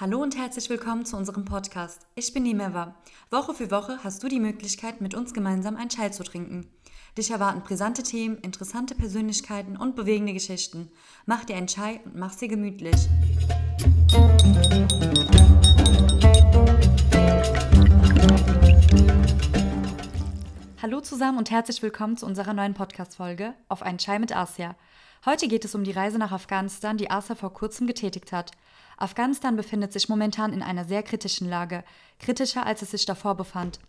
Hallo und herzlich willkommen zu unserem Podcast. Ich bin Nimeva. Woche für Woche hast du die Möglichkeit, mit uns gemeinsam einen Chai zu trinken. Dich erwarten brisante Themen, interessante Persönlichkeiten und bewegende Geschichten. Mach dir einen Chai und mach sie gemütlich. Hallo zusammen und herzlich willkommen zu unserer neuen Podcast-Folge auf einen Chai mit Asia. Heute geht es um die Reise nach Afghanistan, die Asia vor kurzem getätigt hat. Afghanistan befindet sich momentan in einer sehr kritischen Lage, kritischer als es sich davor befand.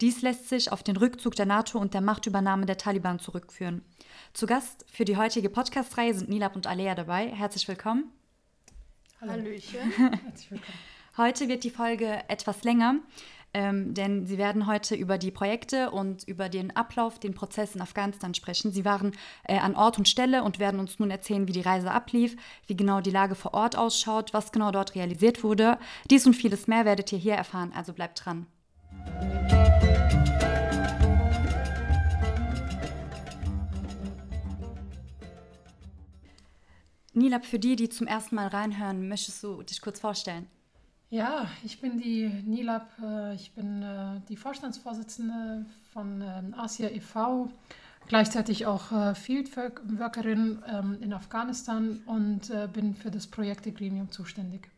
Dies lässt sich auf den Rückzug der NATO und der Machtübernahme der Taliban zurückführen. Zu Gast für die heutige Podcast-Reihe sind Nilab und Alea dabei. Herzlich willkommen. Hallöchen. Herzlich willkommen. Heute wird die Folge etwas länger ähm, denn sie werden heute über die Projekte und über den Ablauf, den Prozess in Afghanistan sprechen. Sie waren äh, an Ort und Stelle und werden uns nun erzählen, wie die Reise ablief, wie genau die Lage vor Ort ausschaut, was genau dort realisiert wurde. Dies und vieles mehr werdet ihr hier erfahren, also bleibt dran. Nilab, für die, die zum ersten Mal reinhören, möchtest du dich kurz vorstellen? Ja, ich bin die Nilab, äh, ich bin äh, die Vorstandsvorsitzende von ähm, Asia e.V., gleichzeitig auch äh, Fieldworkerin ähm, in Afghanistan und bin für das Projekt Gremium zuständig.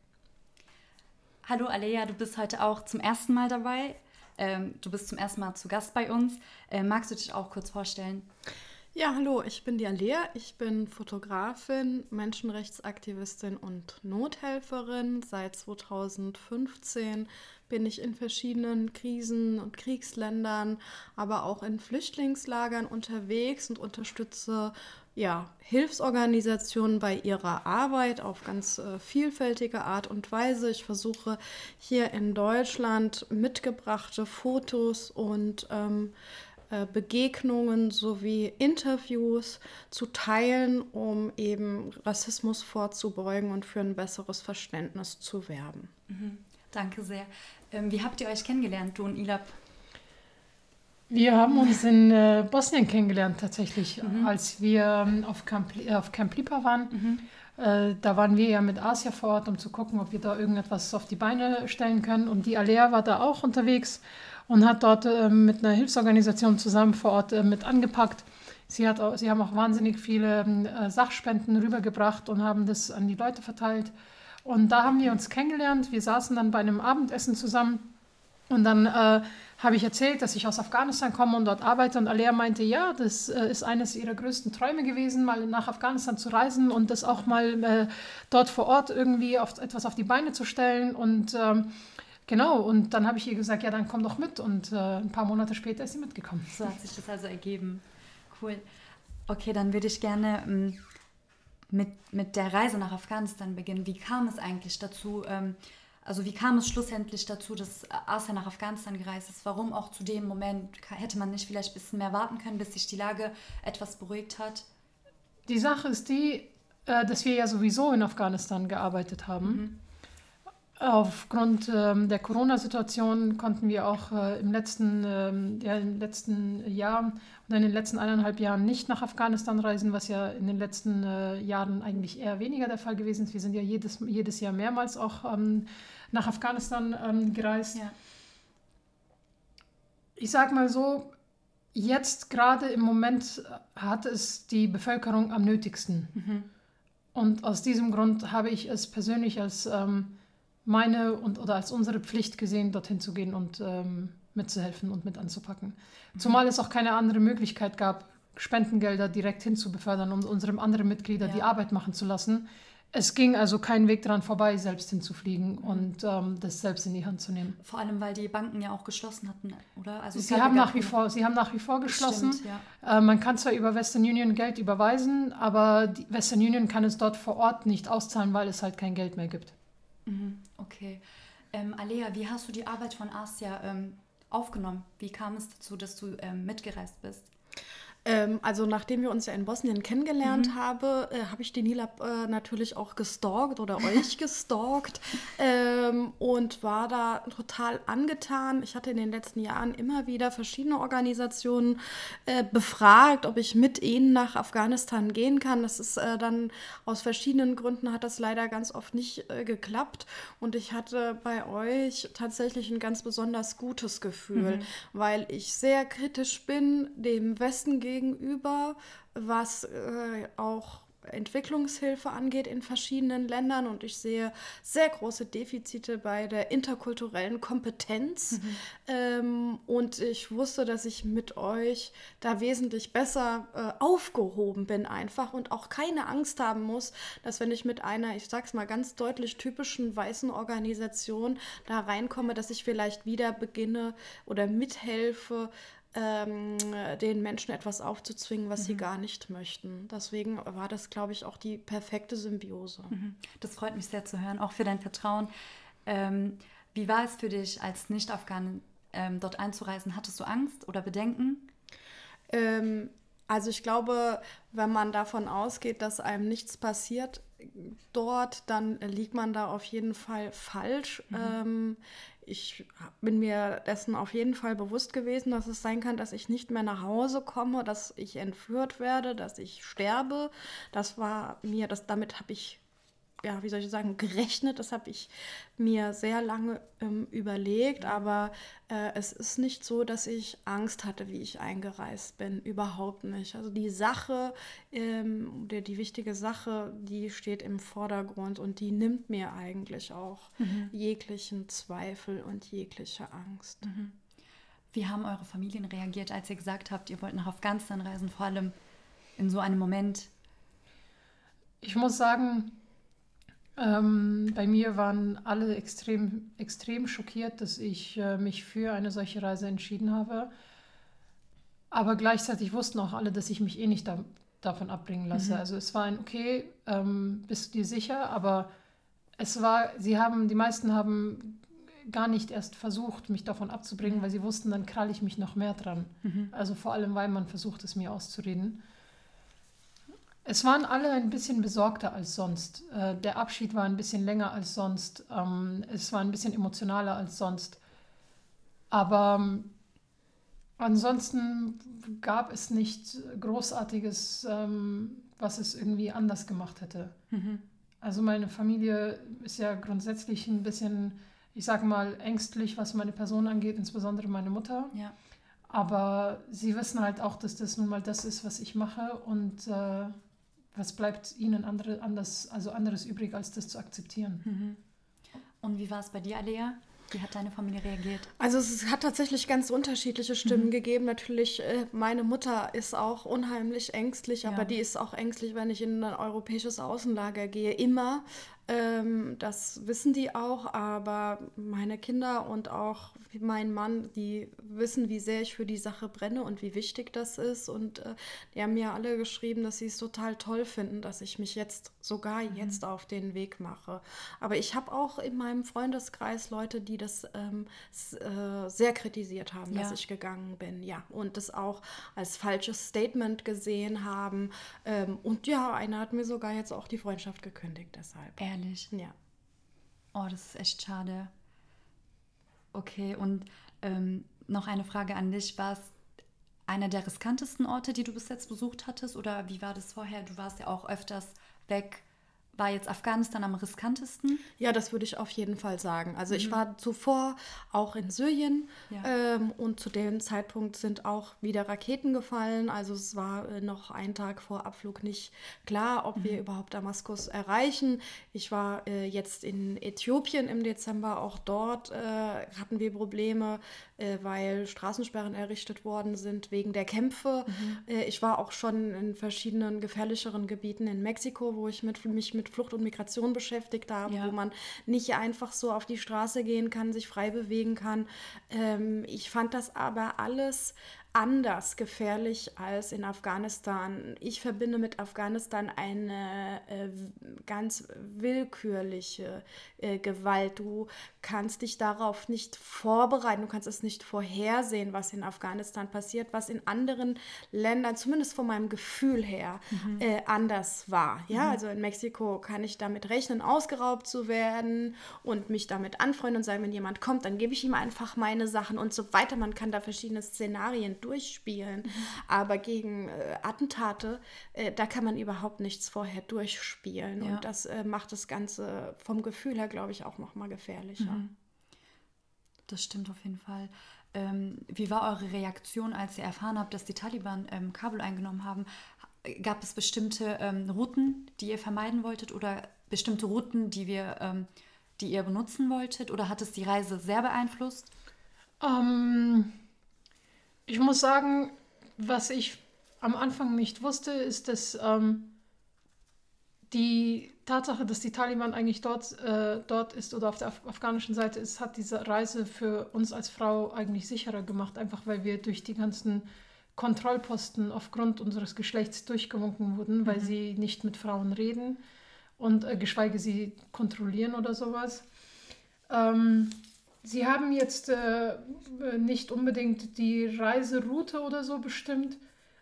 Hallo Alea, du bist heute auch zum ersten Mal dabei. Ähm, du bist zum ersten Mal zu Gast bei uns. Magst du dich auch kurz vorstellen? Ja, hallo, ich bin die Alea. Ich bin Fotografin, Menschenrechtsaktivistin und Nothelferin. Seit 2015 bin ich in verschiedenen Krisen- und Kriegsländern, aber auch in Flüchtlingslagern unterwegs und unterstütze ja, Hilfsorganisationen bei ihrer Arbeit auf ganz äh, vielfältige Art und Weise. Ich versuche hier in Deutschland mitgebrachte Fotos und ähm, äh, Begegnungen sowie Interviews zu teilen, um eben Rassismus vorzubeugen und für ein besseres Verständnis zu werben. Mhm. Danke sehr. Ähm, wie habt ihr euch kennengelernt, du und Ilab? Wir haben uns in äh, Bosnien kennengelernt tatsächlich, mhm. als wir ähm, auf, Camp, äh, auf Camp Lipa waren. Mhm. Äh, da waren wir ja mit Asia vor Ort, um zu gucken, ob wir da irgendetwas auf die Beine stellen können. Und die Alea war da auch unterwegs und hat dort äh, mit einer Hilfsorganisation zusammen vor Ort äh, mit angepackt. Sie, hat auch, sie haben auch wahnsinnig viele äh, Sachspenden rübergebracht und haben das an die Leute verteilt. Und da haben wir uns kennengelernt. Wir saßen dann bei einem Abendessen zusammen. Und dann äh, habe ich erzählt, dass ich aus Afghanistan komme und dort arbeite. Und Alea meinte, ja, das äh, ist eines ihrer größten Träume gewesen, mal nach Afghanistan zu reisen und das auch mal äh, dort vor Ort irgendwie auf, etwas auf die Beine zu stellen. Und ähm, Genau, und dann habe ich ihr gesagt, ja, dann komm doch mit. Und äh, ein paar Monate später ist sie mitgekommen. So hat sich das also ergeben. Cool. Okay, dann würde ich gerne ähm, mit, mit der Reise nach Afghanistan beginnen. Wie kam es eigentlich dazu? Ähm, also wie kam es schlussendlich dazu, dass Asa nach Afghanistan gereist ist? Warum auch zu dem Moment hätte man nicht vielleicht ein bisschen mehr warten können, bis sich die Lage etwas beruhigt hat? Die Sache ist die, äh, dass wir ja sowieso in Afghanistan gearbeitet haben. Mhm. Aufgrund ähm, der Corona-Situation konnten wir auch äh, im, letzten, ähm, ja, im letzten Jahr oder in den letzten eineinhalb Jahren nicht nach Afghanistan reisen, was ja in den letzten äh, Jahren eigentlich eher weniger der Fall gewesen ist. Wir sind ja jedes, jedes Jahr mehrmals auch ähm, nach Afghanistan ähm, gereist. Ja. Ich sage mal so, jetzt gerade im Moment hat es die Bevölkerung am nötigsten. Mhm. Und aus diesem Grund habe ich es persönlich als ähm, meine und oder als unsere Pflicht gesehen, dorthin zu gehen und ähm, mitzuhelfen und mit anzupacken. Mhm. Zumal es auch keine andere Möglichkeit gab, Spendengelder direkt hinzubefördern, um unseren anderen Mitglieder ja. die Arbeit machen zu lassen. Es ging also kein Weg daran vorbei, selbst hinzufliegen mhm. und ähm, das selbst in die Hand zu nehmen. Vor allem, weil die Banken ja auch geschlossen hatten, oder? Also sie, haben nach wie vor, sie haben nach wie vor geschlossen. Stimmt, ja. äh, man kann zwar über Western Union Geld überweisen, aber Western Union kann es dort vor Ort nicht auszahlen, weil es halt kein Geld mehr gibt. Mhm, okay. Ähm, Alea, wie hast du die Arbeit von Asia ähm, aufgenommen? Wie kam es dazu, dass du ähm, mitgereist bist? Ähm, also nachdem wir uns ja in Bosnien kennengelernt mhm. haben, äh, habe ich die Nilab äh, natürlich auch gestalkt oder euch gestalkt ähm, und war da total angetan. Ich hatte in den letzten Jahren immer wieder verschiedene Organisationen äh, befragt, ob ich mit ihnen nach Afghanistan gehen kann. Das ist äh, dann aus verschiedenen Gründen hat das leider ganz oft nicht äh, geklappt und ich hatte bei euch tatsächlich ein ganz besonders gutes Gefühl, mhm. weil ich sehr kritisch bin dem Westen gegenüber gegenüber, was äh, auch Entwicklungshilfe angeht in verschiedenen Ländern und ich sehe sehr große Defizite bei der interkulturellen Kompetenz. Mhm. Ähm, und ich wusste, dass ich mit euch da wesentlich besser äh, aufgehoben bin einfach und auch keine Angst haben muss, dass wenn ich mit einer, ich sag's mal ganz deutlich, typischen weißen Organisation da reinkomme, dass ich vielleicht wieder beginne oder mithelfe, ähm, den Menschen etwas aufzuzwingen, was mhm. sie gar nicht möchten. Deswegen war das, glaube ich, auch die perfekte Symbiose. Mhm. Das freut mich sehr zu hören, auch für dein Vertrauen. Ähm, wie war es für dich, als Nicht-Afghan ähm, dort einzureisen? Hattest du Angst oder Bedenken? Ähm, also ich glaube, wenn man davon ausgeht, dass einem nichts passiert dort, dann liegt man da auf jeden Fall falsch. Mhm. Ich bin mir dessen auf jeden Fall bewusst gewesen, dass es sein kann, dass ich nicht mehr nach Hause komme, dass ich entführt werde, dass ich sterbe. Das war mir, das, damit habe ich ja, wie soll ich sagen, gerechnet. Das habe ich mir sehr lange ähm, überlegt, aber äh, es ist nicht so, dass ich Angst hatte, wie ich eingereist bin. Überhaupt nicht. Also die Sache, ähm, die, die wichtige Sache, die steht im Vordergrund und die nimmt mir eigentlich auch mhm. jeglichen Zweifel und jegliche Angst. Mhm. Wie haben eure Familien reagiert, als ihr gesagt habt, ihr wollt nach Afghanistan reisen, vor allem in so einem Moment? Ich muss sagen, ähm, bei mir waren alle extrem, extrem schockiert, dass ich äh, mich für eine solche Reise entschieden habe. Aber gleichzeitig wussten auch alle, dass ich mich eh nicht da, davon abbringen lasse. Mhm. Also es war ein, okay, ähm, bist du dir sicher? Aber es war, sie haben, die meisten haben gar nicht erst versucht, mich davon abzubringen, weil sie wussten, dann kralle ich mich noch mehr dran. Mhm. Also vor allem, weil man versucht, es mir auszureden. Es waren alle ein bisschen besorgter als sonst. Äh, der Abschied war ein bisschen länger als sonst. Ähm, es war ein bisschen emotionaler als sonst. Aber ähm, ansonsten gab es nicht Großartiges, ähm, was es irgendwie anders gemacht hätte. Mhm. Also meine Familie ist ja grundsätzlich ein bisschen, ich sage mal, ängstlich, was meine Person angeht, insbesondere meine Mutter. Ja. Aber sie wissen halt auch, dass das nun mal das ist, was ich mache und äh, was bleibt ihnen andere, anders, also anderes übrig, als das zu akzeptieren? Mhm. Und wie war es bei dir, Alea? Wie hat deine Familie reagiert? Also es hat tatsächlich ganz unterschiedliche Stimmen mhm. gegeben. Natürlich, äh, meine Mutter ist auch unheimlich ängstlich, ja. aber die ist auch ängstlich, wenn ich in ein europäisches Außenlager gehe. Immer. Ähm, das wissen die auch, aber meine Kinder und auch mein Mann, die wissen, wie sehr ich für die Sache brenne und wie wichtig das ist. Und äh, die haben mir alle geschrieben, dass sie es total toll finden, dass ich mich jetzt sogar mhm. jetzt auf den Weg mache. Aber ich habe auch in meinem Freundeskreis Leute, die das ähm, äh, sehr kritisiert haben, ja. dass ich gegangen bin. Ja, und das auch als falsches Statement gesehen haben. Ähm, und ja, einer hat mir sogar jetzt auch die Freundschaft gekündigt deshalb. Ehrlich? Ehrlich? Ja. Oh, das ist echt schade. Okay, und ähm, noch eine Frage an dich. War es einer der riskantesten Orte, die du bis jetzt besucht hattest? Oder wie war das vorher? Du warst ja auch öfters weg war jetzt Afghanistan am riskantesten? Ja, das würde ich auf jeden Fall sagen. Also mhm. ich war zuvor auch in Syrien ja. ähm, und zu dem Zeitpunkt sind auch wieder Raketen gefallen. Also es war äh, noch ein Tag vor Abflug nicht klar, ob mhm. wir überhaupt Damaskus erreichen. Ich war äh, jetzt in Äthiopien im Dezember. Auch dort äh, hatten wir Probleme, äh, weil Straßensperren errichtet worden sind wegen der Kämpfe. Mhm. Äh, ich war auch schon in verschiedenen gefährlicheren Gebieten in Mexiko, wo ich mit, mich mit Flucht und Migration beschäftigt habe, ja. wo man nicht einfach so auf die Straße gehen kann, sich frei bewegen kann. Ähm, ich fand das aber alles anders gefährlich als in Afghanistan. Ich verbinde mit Afghanistan eine äh, ganz willkürliche äh, Gewalt. Du kannst dich darauf nicht vorbereiten, du kannst es nicht vorhersehen, was in Afghanistan passiert, was in anderen Ländern, zumindest von meinem Gefühl her, mhm. äh, anders war. Ja, mhm. also in Mexiko kann ich damit rechnen, ausgeraubt zu werden und mich damit anfreunden und sagen, wenn jemand kommt, dann gebe ich ihm einfach meine Sachen und so weiter. Man kann da verschiedene Szenarien durchspielen. Mhm. Aber gegen äh, Attentate, äh, da kann man überhaupt nichts vorher durchspielen. Ja. Und das äh, macht das Ganze vom Gefühl her, glaube ich, auch nochmal gefährlicher. Mhm. Das stimmt auf jeden Fall. Ähm, wie war eure Reaktion, als ihr erfahren habt, dass die Taliban ähm, Kabul eingenommen haben? Gab es bestimmte ähm, Routen, die ihr vermeiden wolltet oder bestimmte Routen, die wir, ähm, die ihr benutzen wolltet? Oder hat es die Reise sehr beeinflusst? Ähm, ich muss sagen, was ich am Anfang nicht wusste, ist, dass ähm, die Tatsache, dass die Taliban eigentlich dort, äh, dort ist oder auf der af afghanischen Seite ist, hat diese Reise für uns als Frau eigentlich sicherer gemacht, einfach weil wir durch die ganzen Kontrollposten aufgrund unseres Geschlechts durchgewunken wurden, weil mhm. sie nicht mit Frauen reden und äh, geschweige sie kontrollieren oder sowas. Ähm, Sie haben jetzt äh, nicht unbedingt die Reiseroute oder so bestimmt,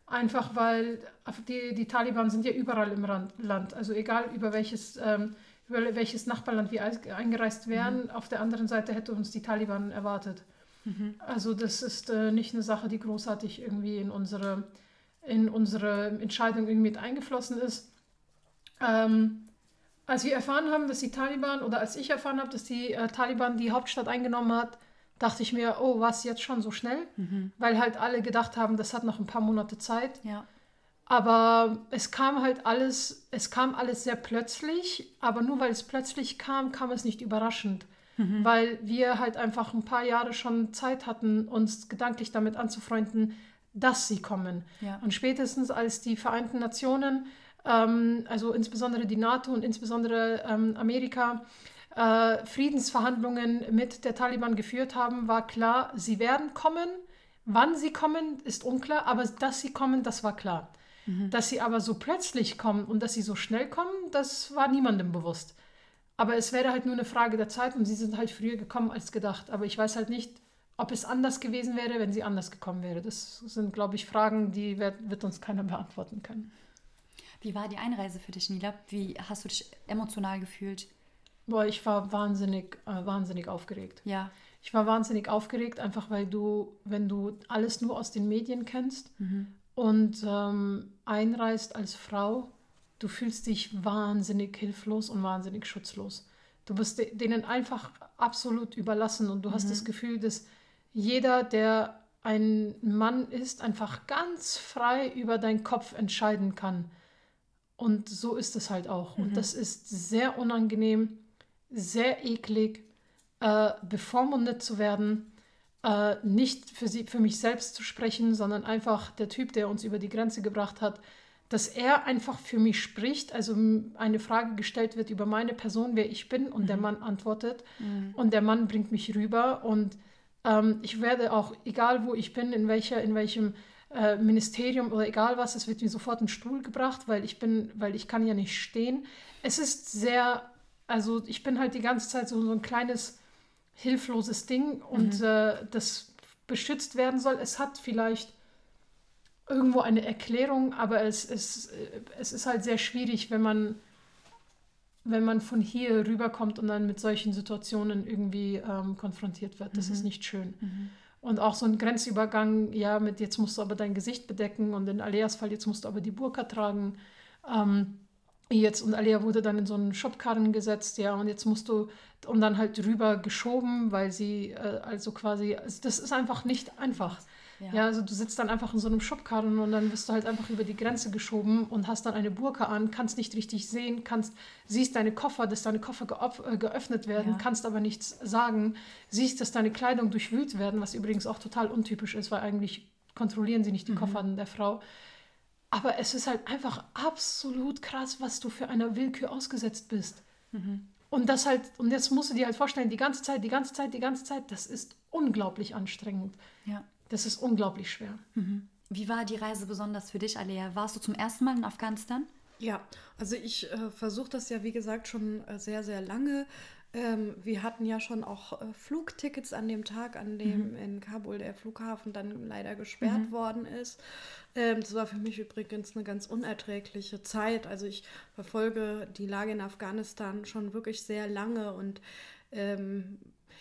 einfach weil die, die Taliban sind ja überall im Land. Also egal über welches, ähm, über welches Nachbarland wir eingereist wären, mhm. auf der anderen Seite hätte uns die Taliban erwartet. Mhm. Also das ist äh, nicht eine Sache, die großartig irgendwie in unsere, in unsere Entscheidung irgendwie mit eingeflossen ist. Ähm, als wir erfahren haben, dass die Taliban, oder als ich erfahren habe, dass die äh, Taliban die Hauptstadt eingenommen hat, dachte ich mir, oh, was jetzt schon so schnell? Mhm. Weil halt alle gedacht haben, das hat noch ein paar Monate Zeit. Ja. Aber es kam halt alles, es kam alles sehr plötzlich, aber nur weil es plötzlich kam, kam es nicht überraschend. Mhm. Weil wir halt einfach ein paar Jahre schon Zeit hatten, uns gedanklich damit anzufreunden, dass sie kommen. Ja. Und spätestens als die Vereinten Nationen ähm, also insbesondere die NATO und insbesondere ähm, Amerika, äh, Friedensverhandlungen mit der Taliban geführt haben, war klar, sie werden kommen. Wann sie kommen, ist unklar, aber dass sie kommen, das war klar. Mhm. Dass sie aber so plötzlich kommen und dass sie so schnell kommen, das war niemandem bewusst. Aber es wäre halt nur eine Frage der Zeit und sie sind halt früher gekommen als gedacht. Aber ich weiß halt nicht, ob es anders gewesen wäre, wenn sie anders gekommen wäre. Das sind, glaube ich, Fragen, die wird, wird uns keiner beantworten können. Wie war die Einreise für dich, Nila? Wie hast du dich emotional gefühlt? Boah, ich war wahnsinnig, äh, wahnsinnig aufgeregt. Ja. Ich war wahnsinnig aufgeregt, einfach weil du, wenn du alles nur aus den Medien kennst mhm. und ähm, einreist als Frau, du fühlst dich wahnsinnig hilflos und wahnsinnig schutzlos. Du bist denen einfach absolut überlassen und du mhm. hast das Gefühl, dass jeder, der ein Mann ist, einfach ganz frei über deinen Kopf entscheiden kann. Und so ist es halt auch. Mhm. Und das ist sehr unangenehm, sehr eklig, äh, bevormundet zu werden, äh, nicht für, sie, für mich selbst zu sprechen, sondern einfach der Typ, der uns über die Grenze gebracht hat, dass er einfach für mich spricht, also eine Frage gestellt wird über meine Person, wer ich bin, und mhm. der Mann antwortet mhm. und der Mann bringt mich rüber und ähm, ich werde auch, egal wo ich bin, in welcher, in welchem äh, Ministerium oder egal was, es wird mir sofort ein Stuhl gebracht, weil ich bin, weil ich kann ja nicht stehen. Es ist sehr, also ich bin halt die ganze Zeit so, so ein kleines hilfloses Ding und mhm. äh, das beschützt werden soll. Es hat vielleicht irgendwo eine Erklärung, aber es, es, es ist halt sehr schwierig, wenn man wenn man von hier rüberkommt und dann mit solchen Situationen irgendwie ähm, konfrontiert wird. Das mhm. ist nicht schön. Mhm. Und auch so ein Grenzübergang, ja, mit jetzt musst du aber dein Gesicht bedecken und in Aleas Fall, jetzt musst du aber die Burka tragen. Ähm, jetzt und Alea wurde dann in so einen Schubkarren gesetzt, ja, und jetzt musst du und dann halt rüber geschoben, weil sie äh, also quasi, also das ist einfach nicht einfach. Ja. ja. also du sitzt dann einfach in so einem Schubkarren und dann wirst du halt einfach über die Grenze geschoben und hast dann eine Burka an, kannst nicht richtig sehen, kannst, siehst deine Koffer, dass deine Koffer äh, geöffnet werden, ja. kannst aber nichts sagen, siehst, dass deine Kleidung durchwühlt werden, was übrigens auch total untypisch ist, weil eigentlich kontrollieren sie nicht die mhm. Koffer der Frau. Aber es ist halt einfach absolut krass, was du für eine Willkür ausgesetzt bist. Mhm. Und das halt, und jetzt musst du dir halt vorstellen, die ganze Zeit, die ganze Zeit, die ganze Zeit, das ist unglaublich anstrengend. Ja Das ist unglaublich schwer. Mhm. Wie war die Reise besonders für dich, Alea? Warst du zum ersten Mal in Afghanistan? Ja, also ich äh, versuche das ja, wie gesagt, schon äh, sehr, sehr lange. Ähm, wir hatten ja schon auch äh, Flugtickets an dem Tag, an dem mhm. in Kabul der Flughafen dann leider gesperrt mhm. worden ist. Ähm, das war für mich übrigens eine ganz unerträgliche Zeit. Also ich verfolge die Lage in Afghanistan schon wirklich sehr lange und ähm,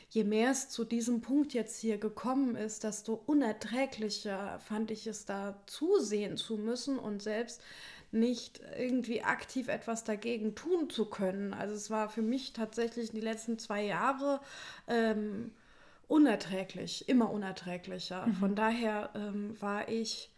je mehr es zu diesem Punkt jetzt hier gekommen ist, desto unerträglicher fand ich es da zusehen zu müssen und selbst nicht irgendwie aktiv etwas dagegen tun zu können. Also es war für mich tatsächlich die letzten zwei Jahre ähm, unerträglich, immer unerträglicher. Mhm. Von daher ähm, war ich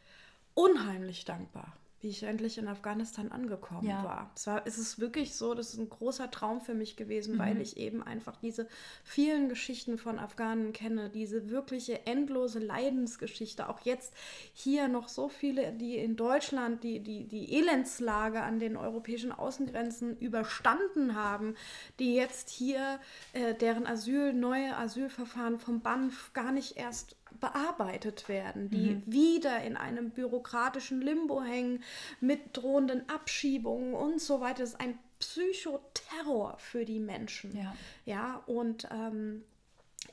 unheimlich dankbar wie ich endlich in Afghanistan angekommen ja. war. Es war, es ist wirklich so, das ist ein großer Traum für mich gewesen, mhm. weil ich eben einfach diese vielen Geschichten von Afghanen kenne, diese wirkliche endlose Leidensgeschichte. Auch jetzt hier noch so viele, die in Deutschland die, die, die Elendslage an den europäischen Außengrenzen überstanden haben, die jetzt hier äh, deren Asyl, neue Asylverfahren vom BANF gar nicht erst bearbeitet werden, die mhm. wieder in einem bürokratischen Limbo hängen mit drohenden Abschiebungen und so weiter. Das ist ein Psychoterror für die Menschen. Ja, ja und ähm,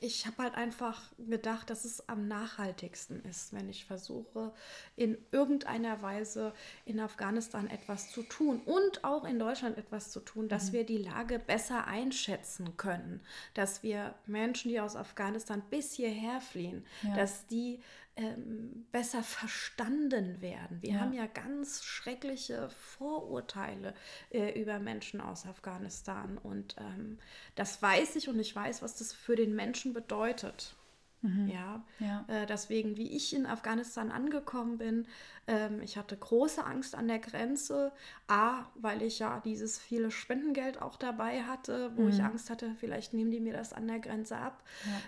ich habe halt einfach gedacht, dass es am nachhaltigsten ist, wenn ich versuche, in irgendeiner Weise in Afghanistan etwas zu tun und auch in Deutschland etwas zu tun, dass mhm. wir die Lage besser einschätzen können, dass wir Menschen, die aus Afghanistan bis hierher fliehen, ja. dass die ähm, besser verstanden werden. Wir ja. haben ja ganz schreckliche Vorurteile äh, über Menschen aus Afghanistan und ähm, das weiß ich und ich weiß, was das für den Menschen bedeutet. Mhm. Ja, ja. Äh, deswegen, wie ich in Afghanistan angekommen bin, ähm, ich hatte große Angst an der Grenze. A, weil ich ja dieses viele Spendengeld auch dabei hatte, wo mhm. ich Angst hatte, vielleicht nehmen die mir das an der Grenze ab.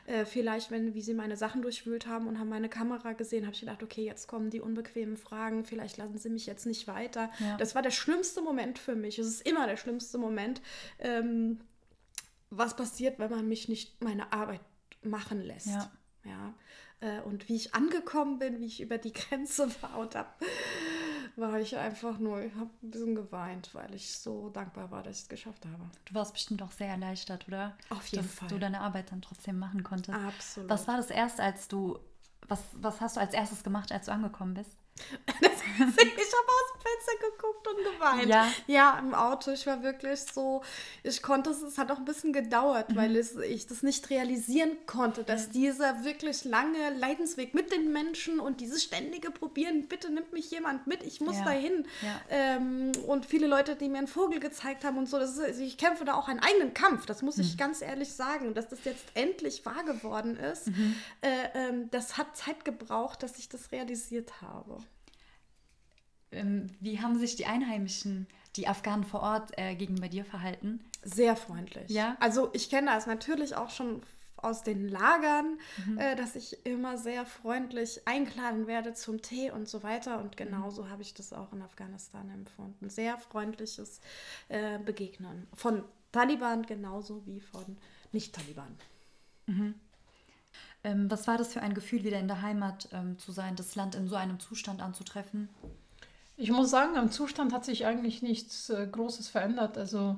Ja. Äh, vielleicht, wenn, wie sie meine Sachen durchwühlt haben und haben meine Kamera gesehen, habe ich gedacht, okay, jetzt kommen die unbequemen Fragen, vielleicht lassen sie mich jetzt nicht weiter. Ja. Das war der schlimmste Moment für mich. Es ist immer der schlimmste Moment. Ähm, was passiert, wenn man mich nicht meine Arbeit machen lässt? Ja. Ja, äh, und wie ich angekommen bin, wie ich über die Grenze war und hab, war ich einfach nur, ich habe ein bisschen geweint, weil ich so dankbar war, dass ich es geschafft habe. Du warst bestimmt auch sehr erleichtert, oder? Auf jeden dass Fall. Dass du deine Arbeit dann trotzdem machen konntest. Absolut. Was war das erste, als du, was, was hast du als erstes gemacht, als du angekommen bist? ich habe aus dem Fenster geguckt und geweint. Ja. ja, im Auto. Ich war wirklich so, ich konnte es, es hat auch ein bisschen gedauert, mhm. weil es, ich das nicht realisieren konnte, dass ja. dieser wirklich lange Leidensweg mit den Menschen und dieses ständige Probieren, bitte nimmt mich jemand mit, ich muss ja. dahin. Ähm, und viele Leute, die mir einen Vogel gezeigt haben und so, das ist, also ich kämpfe da auch einen eigenen Kampf, das muss mhm. ich ganz ehrlich sagen. Dass das jetzt endlich wahr geworden ist, mhm. äh, ähm, das hat Zeit gebraucht, dass ich das realisiert habe. Ähm, wie haben sich die Einheimischen, die Afghanen vor Ort, äh, gegenüber dir verhalten? Sehr freundlich. Ja. Also ich kenne das natürlich auch schon aus den Lagern, mhm. äh, dass ich immer sehr freundlich eingeladen werde zum Tee und so weiter. Und genauso mhm. habe ich das auch in Afghanistan empfunden. Sehr freundliches äh, Begegnen. Von Taliban genauso wie von Nicht-Taliban. Mhm. Ähm, was war das für ein Gefühl, wieder in der Heimat ähm, zu sein, das Land in so einem Zustand anzutreffen? Ich muss sagen, am Zustand hat sich eigentlich nichts äh, Großes verändert. Also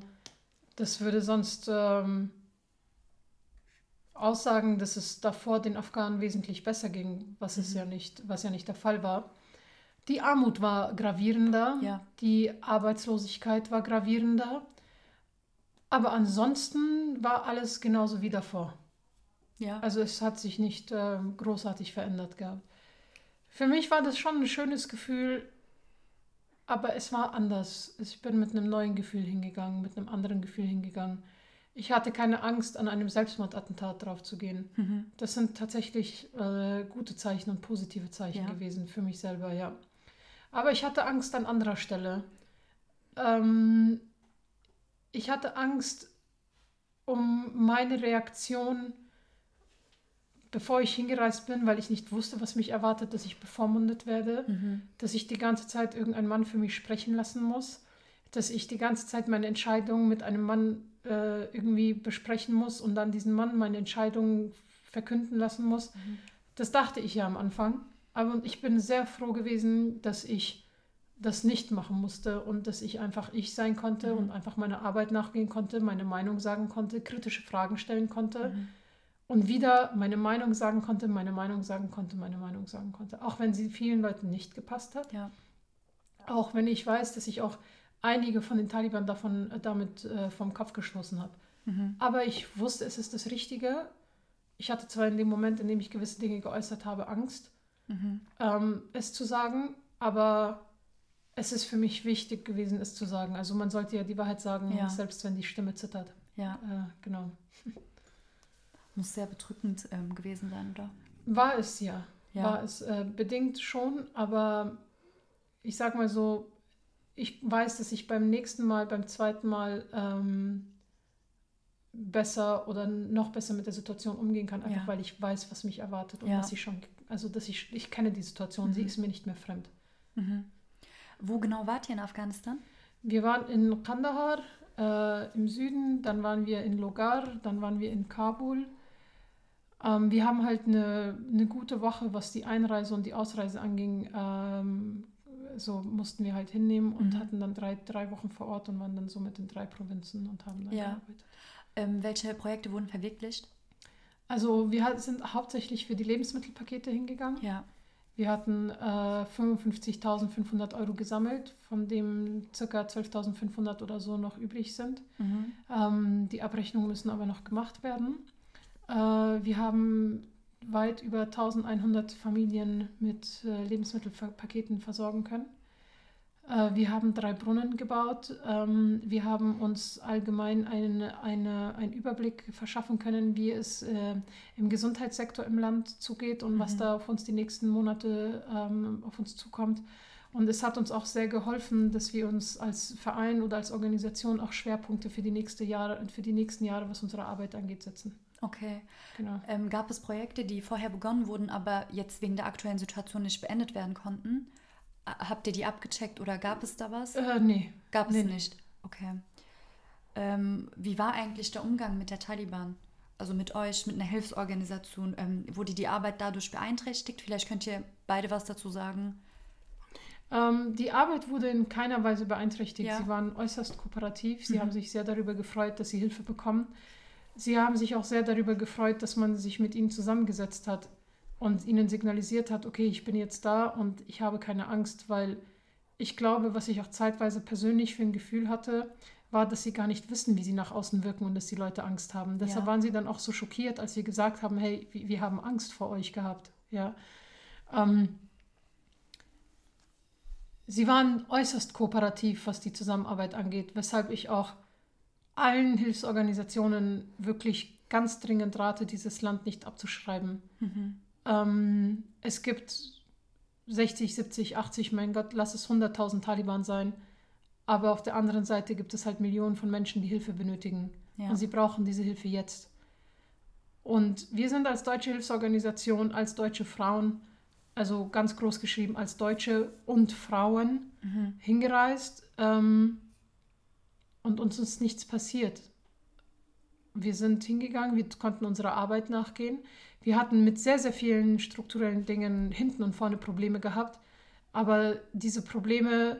das würde sonst ähm, aussagen, dass es davor den Afghanen wesentlich besser ging, was mhm. es ja nicht, was ja nicht der Fall war. Die Armut war gravierender, ja. die Arbeitslosigkeit war gravierender, aber ansonsten war alles genauso wie davor. Ja. Also es hat sich nicht äh, großartig verändert gehabt. Für mich war das schon ein schönes Gefühl, aber es war anders. Ich bin mit einem neuen Gefühl hingegangen, mit einem anderen Gefühl hingegangen. Ich hatte keine Angst, an einem Selbstmordattentat drauf zu gehen. Mhm. Das sind tatsächlich äh, gute Zeichen und positive Zeichen ja. gewesen für mich selber, ja. Aber ich hatte Angst an anderer Stelle. Ähm, ich hatte Angst um meine Reaktion bevor ich hingereist bin, weil ich nicht wusste, was mich erwartet, dass ich bevormundet werde, mhm. dass ich die ganze Zeit irgendeinen Mann für mich sprechen lassen muss, dass ich die ganze Zeit meine Entscheidungen mit einem Mann äh, irgendwie besprechen muss und dann diesen Mann meine Entscheidungen verkünden lassen muss. Mhm. Das dachte ich ja am Anfang. Aber ich bin sehr froh gewesen, dass ich das nicht machen musste und dass ich einfach ich sein konnte mhm. und einfach meiner Arbeit nachgehen konnte, meine Meinung sagen konnte, kritische Fragen stellen konnte mhm. Und wieder meine Meinung sagen konnte, meine Meinung sagen konnte, meine Meinung sagen konnte. Auch wenn sie vielen Leuten nicht gepasst hat. Ja. Auch wenn ich weiß, dass ich auch einige von den Taliban davon, äh, damit äh, vom Kopf gestoßen habe. Mhm. Aber ich wusste, es ist das Richtige. Ich hatte zwar in dem Moment, in dem ich gewisse Dinge geäußert habe, Angst, mhm. ähm, es zu sagen, aber es ist für mich wichtig gewesen, es zu sagen. Also man sollte ja die Wahrheit sagen, ja. selbst wenn die Stimme zittert. Ja. Äh, genau. Muss sehr bedrückend ähm, gewesen sein, oder? War es ja. ja. War es äh, bedingt schon, aber ich sag mal so, ich weiß, dass ich beim nächsten Mal, beim zweiten Mal ähm, besser oder noch besser mit der Situation umgehen kann, einfach ja. weil ich weiß, was mich erwartet und ja. dass ich schon, also dass ich, ich kenne die Situation, mhm. sie ist mir nicht mehr fremd. Mhm. Wo genau wart ihr in Afghanistan? Wir waren in Kandahar äh, im Süden, dann waren wir in Logar, dann waren wir in Kabul. Ähm, wir haben halt eine, eine gute Woche, was die Einreise und die Ausreise anging. Ähm, so mussten wir halt hinnehmen und mhm. hatten dann drei, drei Wochen vor Ort und waren dann so mit den drei Provinzen und haben dann ja. gearbeitet. Ähm, welche Projekte wurden verwirklicht? Also wir sind hauptsächlich für die Lebensmittelpakete hingegangen. Ja. Wir hatten äh, 55.500 Euro gesammelt, von dem ca. 12.500 oder so noch übrig sind. Mhm. Ähm, die Abrechnungen müssen aber noch gemacht werden. Äh, wir haben weit über 1100 Familien mit äh, Lebensmittelpaketen versorgen können. Äh, wir haben drei Brunnen gebaut. Ähm, wir haben uns allgemein eine, eine, einen Überblick verschaffen können, wie es im Gesundheitssektor im Land zugeht und mhm. was da auf uns die nächsten Monate ähm, auf uns zukommt. Und es hat uns auch sehr geholfen, dass wir uns als Verein oder als Organisation auch Schwerpunkte für die, nächste Jahre, für die nächsten Jahre, was unsere Arbeit angeht, setzen. Okay. Genau. Ähm, gab es Projekte, die vorher begonnen wurden, aber jetzt wegen der aktuellen Situation nicht beendet werden konnten? Habt ihr die abgecheckt oder gab es da was? Äh, nee. Gab es nee. nicht. Okay. Ähm, wie war eigentlich der Umgang mit der Taliban? Also mit euch, mit einer Hilfsorganisation? Ähm, wurde die Arbeit dadurch beeinträchtigt? Vielleicht könnt ihr beide was dazu sagen. Ähm, die Arbeit wurde in keiner Weise beeinträchtigt. Ja. Sie waren äußerst kooperativ. Sie mhm. haben sich sehr darüber gefreut, dass sie Hilfe bekommen. Sie haben sich auch sehr darüber gefreut, dass man sich mit ihnen zusammengesetzt hat und ihnen signalisiert hat, okay, ich bin jetzt da und ich habe keine Angst, weil ich glaube, was ich auch zeitweise persönlich für ein Gefühl hatte, war, dass sie gar nicht wissen, wie sie nach außen wirken und dass die Leute Angst haben. Deshalb ja. waren sie dann auch so schockiert, als sie gesagt haben, hey, wir haben Angst vor euch gehabt. Ja. Ähm, sie waren äußerst kooperativ, was die Zusammenarbeit angeht, weshalb ich auch allen Hilfsorganisationen wirklich ganz dringend rate, dieses Land nicht abzuschreiben. Mhm. Ähm, es gibt 60, 70, 80, mein Gott, lass es 100.000 Taliban sein. Aber auf der anderen Seite gibt es halt Millionen von Menschen, die Hilfe benötigen. Ja. Und sie brauchen diese Hilfe jetzt. Und wir sind als deutsche Hilfsorganisation, als deutsche Frauen, also ganz groß geschrieben, als Deutsche und Frauen mhm. hingereist. Ähm, und uns ist nichts passiert. Wir sind hingegangen, wir konnten unserer Arbeit nachgehen. Wir hatten mit sehr, sehr vielen strukturellen Dingen hinten und vorne Probleme gehabt. Aber diese Probleme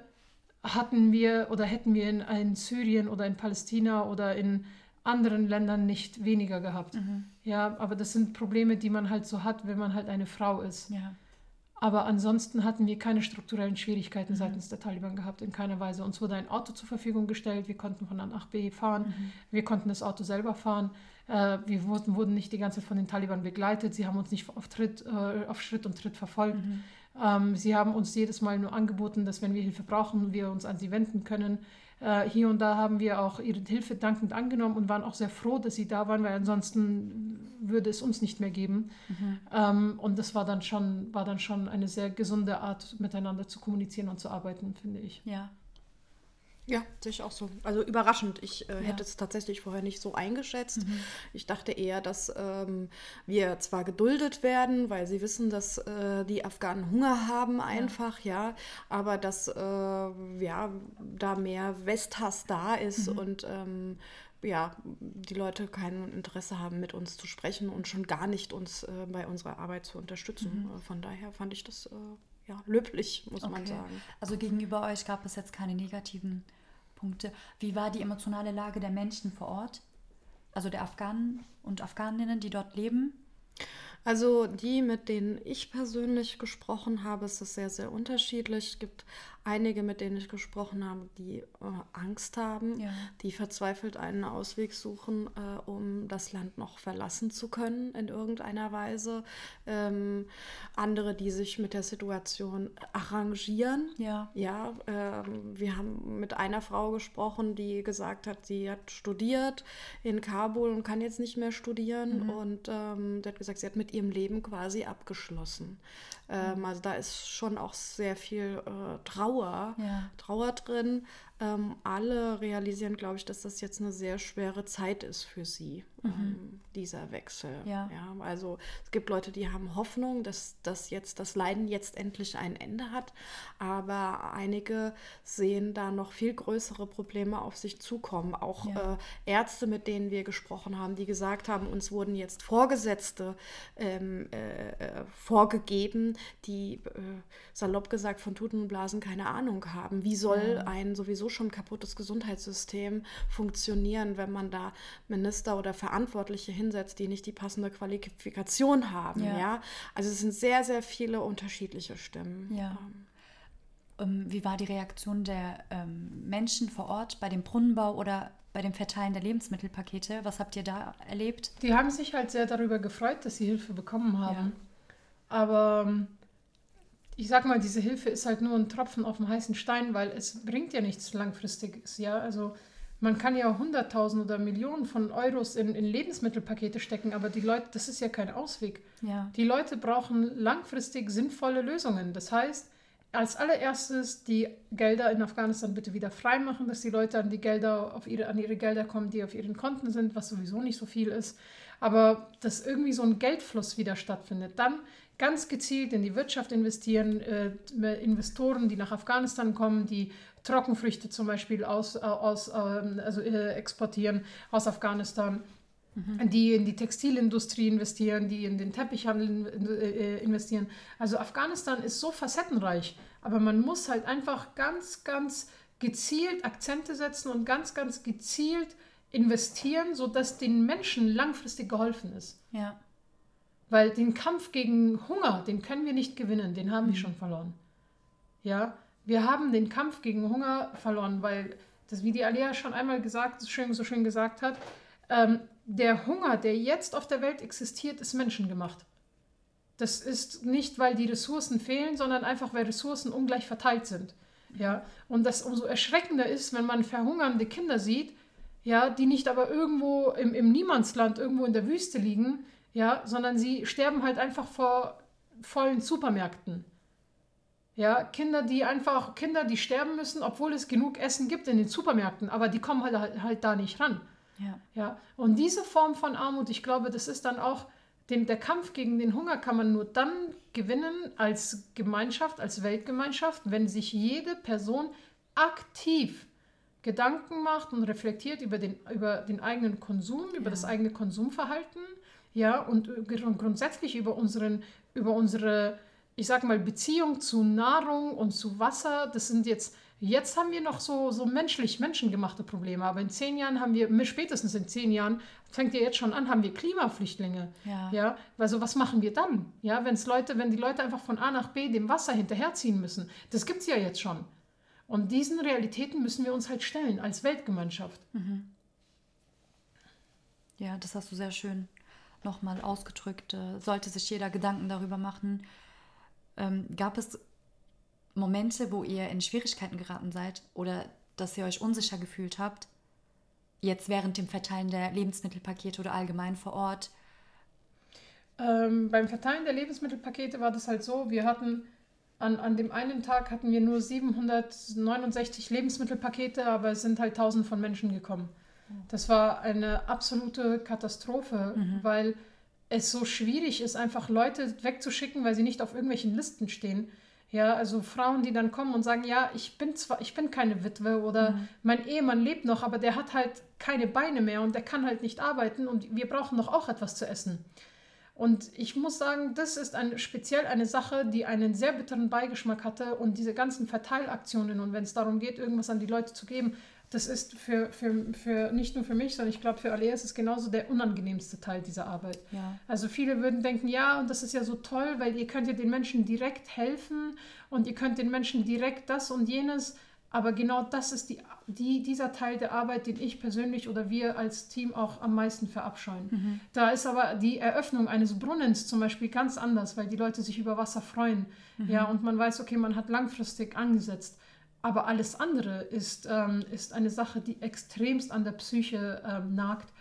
hatten wir oder hätten wir in, in Syrien oder in Palästina oder in anderen Ländern nicht weniger gehabt. Mhm. Ja, aber das sind Probleme, die man halt so hat, wenn man halt eine Frau ist. Ja. Aber ansonsten hatten wir keine strukturellen Schwierigkeiten seitens der Taliban gehabt, in keiner Weise. Uns wurde ein Auto zur Verfügung gestellt, wir konnten von A nach B fahren, mhm. wir konnten das Auto selber fahren. Äh, wir wurden, wurden, nicht die ganze Zeit von den Taliban begleitet, sie haben uns nicht auf, Tritt, äh, auf Schritt und Tritt verfolgt. Mhm. Ähm, sie haben uns jedes Mal nur angeboten, dass wenn wir Hilfe brauchen, wir uns an sie wenden können. Äh, hier und da haben wir auch ihre Hilfe dankend angenommen und waren auch sehr froh, dass sie da waren, weil ansonsten würde es uns nicht mehr geben. Mhm. Ähm, und das war dann schon, war dann schon eine sehr gesunde Art, miteinander zu kommunizieren und zu arbeiten, finde ich. Ja. Ja, sehe ich auch so. Also überraschend. Ich äh, ja. hätte es tatsächlich vorher nicht so eingeschätzt. Mhm. Ich dachte eher, dass ähm, wir zwar geduldet werden, weil sie wissen, dass äh, die Afghanen Hunger haben einfach, ja, ja aber dass äh, ja, da mehr Westhass da ist mhm. und ähm, ja, die Leute kein Interesse haben, mit uns zu sprechen und schon gar nicht uns äh, bei unserer Arbeit zu unterstützen. Mhm. Äh, von daher fand ich das äh, ja, löblich, muss okay. man sagen. Also gegenüber euch gab es jetzt keine negativen Punkte. Wie war die emotionale Lage der Menschen vor Ort? Also der Afghanen und Afghaninnen, die dort leben? Also die, mit denen ich persönlich gesprochen habe, ist es sehr, sehr unterschiedlich. Es gibt einige, mit denen ich gesprochen habe, die äh, Angst haben, ja. die verzweifelt einen Ausweg suchen, äh, um das Land noch verlassen zu können in irgendeiner Weise. Ähm, andere, die sich mit der Situation arrangieren. Ja. Ja, äh, wir haben mit einer Frau gesprochen, die gesagt hat, sie hat studiert in Kabul und kann jetzt nicht mehr studieren. Mhm. Und ähm, die hat gesagt, sie hat mit ihrem Leben quasi abgeschlossen. Ähm, also da ist schon auch sehr viel äh, Trauer, ja. Trauer drin. Ähm, alle realisieren, glaube ich, dass das jetzt eine sehr schwere Zeit ist für sie, mhm. ähm, dieser Wechsel. Ja. ja. Also es gibt Leute, die haben Hoffnung, dass das jetzt das Leiden jetzt endlich ein Ende hat, aber einige sehen da noch viel größere Probleme auf sich zukommen. Auch ja. äh, Ärzte, mit denen wir gesprochen haben, die gesagt haben, uns wurden jetzt Vorgesetzte ähm, äh, äh vorgegeben, die äh, salopp gesagt von Tuten und Blasen keine Ahnung haben. Wie soll ja. ein sowieso schon kaputtes Gesundheitssystem funktionieren, wenn man da Minister oder Verantwortliche hinsetzt, die nicht die passende Qualifikation haben? Ja. ja? Also es sind sehr, sehr viele unterschiedliche Stimmen. Ja. Ähm. ähm, wie war die Reaktion der ähm, Menschen vor Ort bei dem Brunnenbau oder bei dem Verteilen der Lebensmittelpakete? Was habt ihr da erlebt? Die haben sich halt sehr darüber gefreut, dass sie Hilfe bekommen haben. Ja. Aber ähm, ich sag mal, diese Hilfe ist halt nur ein Tropfen auf dem heißen Stein, weil es bringt ja nichts Langfristiges. Ja, also man kann ja hunderttausend oder Millionen von Euros in, in, Lebensmittelpakete stecken, aber die Leute, das ist ja kein Ausweg. Ja. Die Leute brauchen langfristig sinnvolle Lösungen. Das heißt, als allererstes die Gelder in Afghanistan bitte wieder freimachen, dass die Leute an die Gelder, auf ihre, an ihre Gelder kommen, die auf ihren Konten sind, was sowieso nicht so viel ist. Aber dass irgendwie so ein Geldfluss wieder stattfindet. Dann ganz gezielt in die Wirtschaft investieren, äh, Investoren, die nach Afghanistan kommen, die Trockenfrüchte zum Beispiel aus, äh, aus, äh, also, äh, exportieren aus Afghanistan. Mhm. die in die Textilindustrie investieren, die in den Teppichhandel investieren. Also Afghanistan ist so facettenreich, aber man muss halt einfach ganz, ganz gezielt Akzente setzen und ganz, ganz gezielt investieren, sodass den Menschen langfristig geholfen ist. Ja. Weil den Kampf gegen Hunger, den können wir nicht gewinnen, den haben wir mhm. schon verloren. Ja, wir haben den Kampf gegen Hunger verloren, weil das, wie die Alia schon einmal gesagt, schön, so schön gesagt hat, ähm, der Hunger, der jetzt auf der Welt existiert, ist menschengemacht. Das ist nicht, weil die Ressourcen fehlen, sondern einfach, weil Ressourcen ungleich verteilt sind. Ja, und das umso erschreckender ist, wenn man verhungernde Kinder sieht, ja, die nicht aber irgendwo im, im Niemandsland, irgendwo in der Wüste liegen, ja, sondern sie sterben halt einfach vor vollen Supermärkten. Ja, Kinder, die einfach, Kinder, die sterben müssen, obwohl es genug Essen gibt in den Supermärkten, aber die kommen halt, halt, halt da nicht ran. Ja. ja. Und diese Form von Armut, ich glaube, das ist dann auch, den, der Kampf gegen den Hunger kann man nur dann gewinnen als Gemeinschaft, als Weltgemeinschaft, wenn sich jede Person aktiv Gedanken macht und reflektiert über den, über den eigenen Konsum, über ja. das eigene Konsumverhalten ja, und, und grundsätzlich über, unseren, über unsere, ich sag mal, Beziehung zu Nahrung und zu Wasser. Das sind jetzt, jetzt haben wir noch so, so menschlich menschengemachte Probleme, aber in zehn Jahren haben wir, spätestens in zehn Jahren, fängt ja jetzt schon an, haben wir Klimaflüchtlinge. Ja. ja. Also was machen wir dann? Ja, wenn's Leute, wenn die Leute einfach von A nach B dem Wasser hinterherziehen müssen. Das gibt es ja jetzt schon. Und diesen Realitäten müssen wir uns halt stellen als Weltgemeinschaft. Mhm. Ja, das hast du sehr schön nochmal ausgedrückt, äh, sollte sich jeder Gedanken darüber machen. Ähm, gab es Momente, wo ihr in Schwierigkeiten geraten seid oder dass ihr euch unsicher gefühlt habt? Jetzt während dem Verteilen der Lebensmittelpakete oder allgemein vor Ort? Ähm, beim Verteilen der Lebensmittelpakete war das halt so, wir hatten an, an dem einen Tag hatten wir nur 769 Lebensmittelpakete, aber es sind halt tausend von Menschen gekommen. Das war eine absolute Katastrophe, mhm. weil es so schwierig ist, einfach Leute wegzuschicken, weil sie nicht auf irgendwelchen Listen stehen. Ja, also Frauen, die dann kommen und sagen, ja, ich bin zwar, ich bin keine Witwe oder mhm. mein Ehemann lebt noch, aber der hat halt keine Beine mehr und der kann halt nicht arbeiten und wir brauchen doch auch etwas zu essen. Und ich muss sagen, das ist ein, speziell eine Sache, die einen sehr bitteren Beigeschmack hatte und diese ganzen Verteilaktionen und wenn es darum geht, irgendwas an die Leute zu geben, das ist für, für, für nicht nur für mich, sondern ich glaube für alle ist es genauso der unangenehmste Teil dieser Arbeit. Ja. Also viele würden denken, ja, und das ist ja so toll, weil ihr könnt ja den Menschen direkt helfen und ihr könnt den Menschen direkt das und jenes. Aber genau das ist die, die, dieser Teil der Arbeit, den ich persönlich oder wir als Team auch am meisten verabscheuen. Mhm. Da ist aber die Eröffnung eines Brunnens zum Beispiel ganz anders, weil die Leute sich über Wasser freuen. Mhm. Ja, und man weiß, okay, man hat langfristig angesetzt. Aber alles andere ist, ähm, ist eine Sache, die extremst an der Psyche ähm, nagt.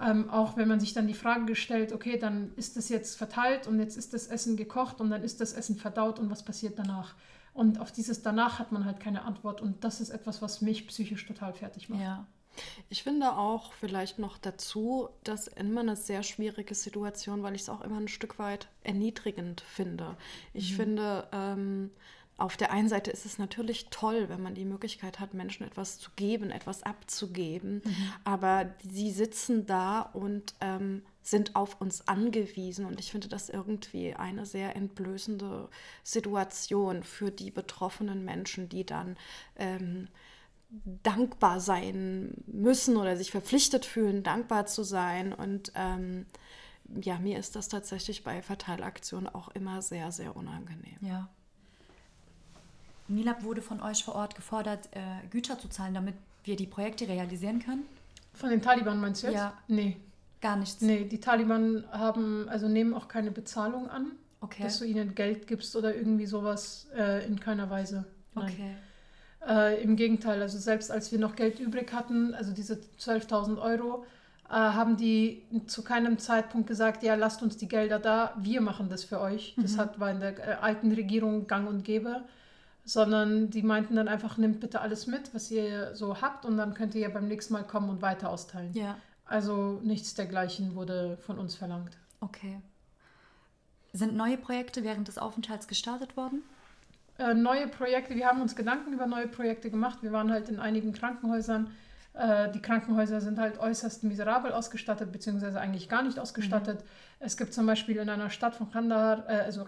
Ähm, auch wenn man sich dann die Frage stellt, okay, dann ist das jetzt verteilt und jetzt ist das Essen gekocht und dann ist das Essen verdaut und was passiert danach? Und auf dieses danach hat man halt keine Antwort und das ist etwas, was mich psychisch total fertig macht. Ja. Ich finde auch vielleicht noch dazu, dass immer eine sehr schwierige Situation, weil ich es auch immer ein Stück weit erniedrigend finde. Ich mhm. finde, ähm, auf der einen Seite ist es natürlich toll, wenn man die Möglichkeit hat, Menschen etwas zu geben, etwas abzugeben, mhm. aber sie sitzen da und ähm, sind auf uns angewiesen und ich finde das irgendwie eine sehr entblößende Situation für die betroffenen Menschen, die dann ähm, dankbar sein müssen oder sich verpflichtet fühlen, dankbar zu sein und ähm, ja, mir ist das tatsächlich bei Verteilaktionen auch immer sehr, sehr unangenehm. Ja. Milab wurde von euch vor Ort gefordert, äh, Güter zu zahlen, damit wir die Projekte realisieren können? Von den Taliban meinst du jetzt? Ja. Nee. Gar nichts. Nee, die Taliban haben, also nehmen auch keine Bezahlung an. Okay. Dass du ihnen Geld gibst oder irgendwie sowas äh, in keiner Weise. Nein. Okay. Äh, Im Gegenteil, also selbst als wir noch Geld übrig hatten, also diese 12.000 Euro, äh, haben die zu keinem Zeitpunkt gesagt, ja, lasst uns die Gelder da, wir machen das für euch. Das mhm. hat, war in der äh, alten Regierung gang und gäbe sondern die meinten dann einfach, nimmt bitte alles mit, was ihr so habt und dann könnt ihr ja beim nächsten Mal kommen und weiter austeilen. Ja. Also nichts dergleichen wurde von uns verlangt. Okay. Sind neue Projekte während des Aufenthalts gestartet worden? Äh, neue Projekte, wir haben uns Gedanken über neue Projekte gemacht. Wir waren halt in einigen Krankenhäusern. Äh, die Krankenhäuser sind halt äußerst miserabel ausgestattet, beziehungsweise eigentlich gar nicht ausgestattet. Mhm. Es gibt zum Beispiel in einer Stadt von Kandahar, äh, also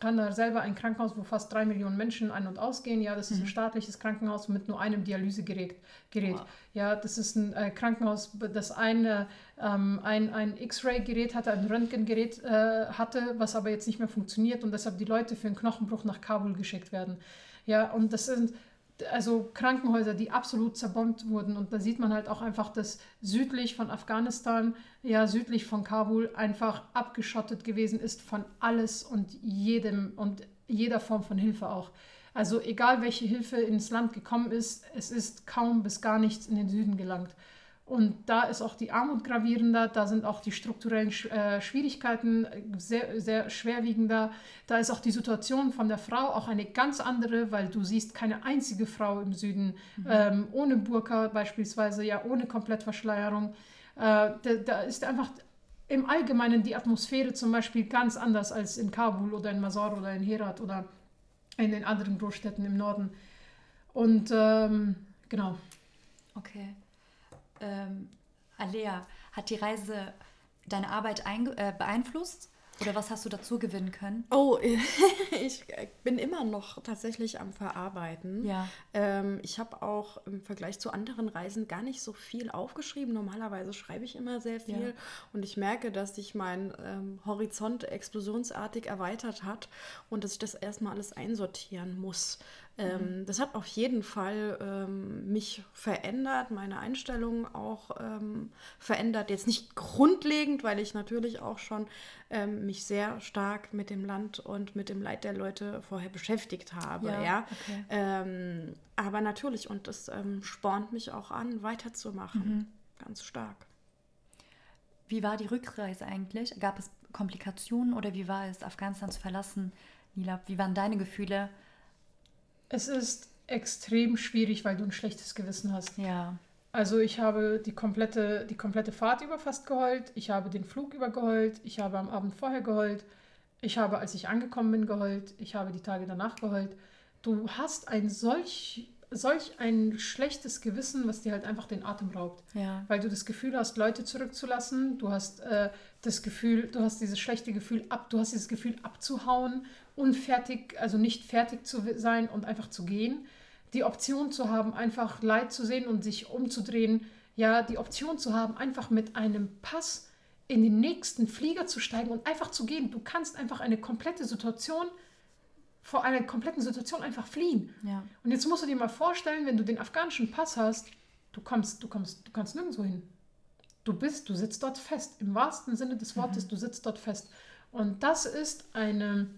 Kandahar selber, ein Krankenhaus, wo fast drei Millionen Menschen ein- und ausgehen. Ja, das ist mhm. ein staatliches Krankenhaus mit nur einem Dialysegerät. Gerät. Wow. Ja, das ist ein äh, Krankenhaus, das eine, ähm, ein, ein X-Ray-Gerät hatte, ein Röntgengerät äh, hatte, was aber jetzt nicht mehr funktioniert und deshalb die Leute für einen Knochenbruch nach Kabul geschickt werden. Ja, und das sind also Krankenhäuser, die absolut zerbombt wurden. Und da sieht man halt auch einfach, dass südlich von Afghanistan, ja südlich von Kabul, einfach abgeschottet gewesen ist von alles und jedem und jeder Form von Hilfe auch. Also egal welche Hilfe ins Land gekommen ist, es ist kaum bis gar nichts in den Süden gelangt. Und da ist auch die Armut gravierender, da sind auch die strukturellen äh, Schwierigkeiten sehr, sehr schwerwiegender. Da ist auch die Situation von der Frau auch eine ganz andere, weil du siehst keine einzige Frau im Süden mhm. ähm, ohne Burka beispielsweise, ja ohne Komplettverschleierung. Äh, da, da ist einfach im Allgemeinen die Atmosphäre zum Beispiel ganz anders als in Kabul oder in Mazar oder in Herat oder in den anderen Großstädten im Norden. Und ähm, genau. Okay ähm, Alea, hat die Reise deine Arbeit äh, beeinflusst? Oder was hast du dazu gewinnen können? Oh, ich bin immer noch tatsächlich am Verarbeiten. Ja. Ähm, ich habe auch im Vergleich zu anderen Reisen gar nicht so viel aufgeschrieben. Normalerweise schreibe ich immer sehr viel. Ja. Und ich merke, dass sich mein ähm, Horizont explosionsartig erweitert hat und dass ich das erstmal alles einsortieren muss. Ähm, mhm. Das hat auf jeden Fall ähm, mich verändert, meine Einstellung auch ähm, verändert. Jetzt nicht grundlegend, weil ich natürlich auch schon ähm, mich sehr stark mit dem Land und mit dem Leid der Leute vorher beschäftigt habe. Ja, ja? Okay. Ähm, aber natürlich, und das ähm, spornt mich auch an, weiterzumachen. Mhm. Ganz stark. Wie war die Rückreise eigentlich? Gab es Komplikationen oder wie war es, Afghanistan zu verlassen? Nila, wie waren deine Gefühle? Es ist extrem schwierig, weil du ein schlechtes Gewissen hast. Ja. Also ich habe die komplette, die komplette Fahrt über fast geheult, ich habe den Flug über geheult, ich habe am Abend vorher geheult. Ich habe, als ich angekommen bin, geheult. Ich habe die Tage danach geheult. Du hast ein solch, solch ein schlechtes Gewissen, was dir halt einfach den Atem raubt. Ja. Weil du das Gefühl hast, Leute zurückzulassen. Du hast äh, das Gefühl, du hast dieses schlechte Gefühl ab, du hast dieses Gefühl abzuhauen, unfertig, also nicht fertig zu sein und einfach zu gehen. Die Option zu haben, einfach Leid zu sehen und sich umzudrehen. Ja, die Option zu haben, einfach mit einem Pass in den nächsten Flieger zu steigen und einfach zu gehen. Du kannst einfach eine komplette Situation, vor einer kompletten Situation einfach fliehen. Ja. Und jetzt musst du dir mal vorstellen, wenn du den afghanischen Pass hast, du kommst, du kommst, du kannst nirgendwo hin. Du bist, du sitzt dort fest. Im wahrsten Sinne des Wortes, du sitzt dort fest. Und das ist eine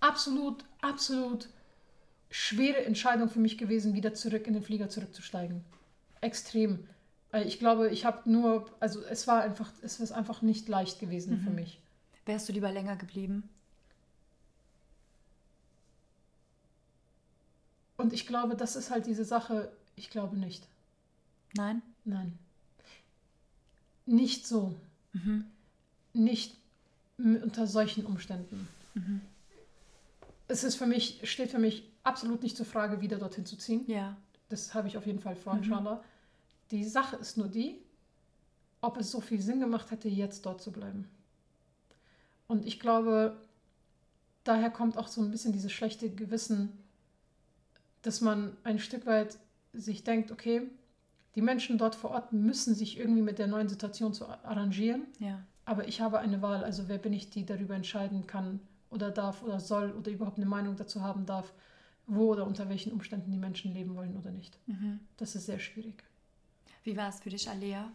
absolut, absolut schwere Entscheidung für mich gewesen, wieder zurück in den Flieger zurückzusteigen. Extrem. Ich glaube, ich habe nur, also es war einfach, es ist einfach nicht leicht gewesen für mich. Wärst du lieber länger geblieben? Und ich glaube, das ist halt diese Sache, ich glaube nicht. Nein? Nein. Nicht so. Nicht m- unter solchen Umständen. Es ist für mich, steht für mich absolut nicht zur Frage, wieder dorthin zu ziehen. Ja. Das habe ich auf jeden Fall vor, inshallah. Die Sache ist nur die, ob es so viel Sinn gemacht hätte, jetzt dort zu bleiben. Und ich glaube, daher kommt auch so ein bisschen dieses schlechte Gewissen, dass man ein Stück weit sich denkt, okay, die Menschen dort vor Ort müssen sich irgendwie mit der neuen Situation zu arrangieren. Ja. Aber ich habe eine Wahl, also wer bin ich, die darüber entscheiden kann oder darf oder soll oder überhaupt eine Meinung dazu haben darf, wo oder unter welchen Umständen die Menschen leben wollen oder nicht. Das ist sehr schwierig. Wie war es für dich, Alea?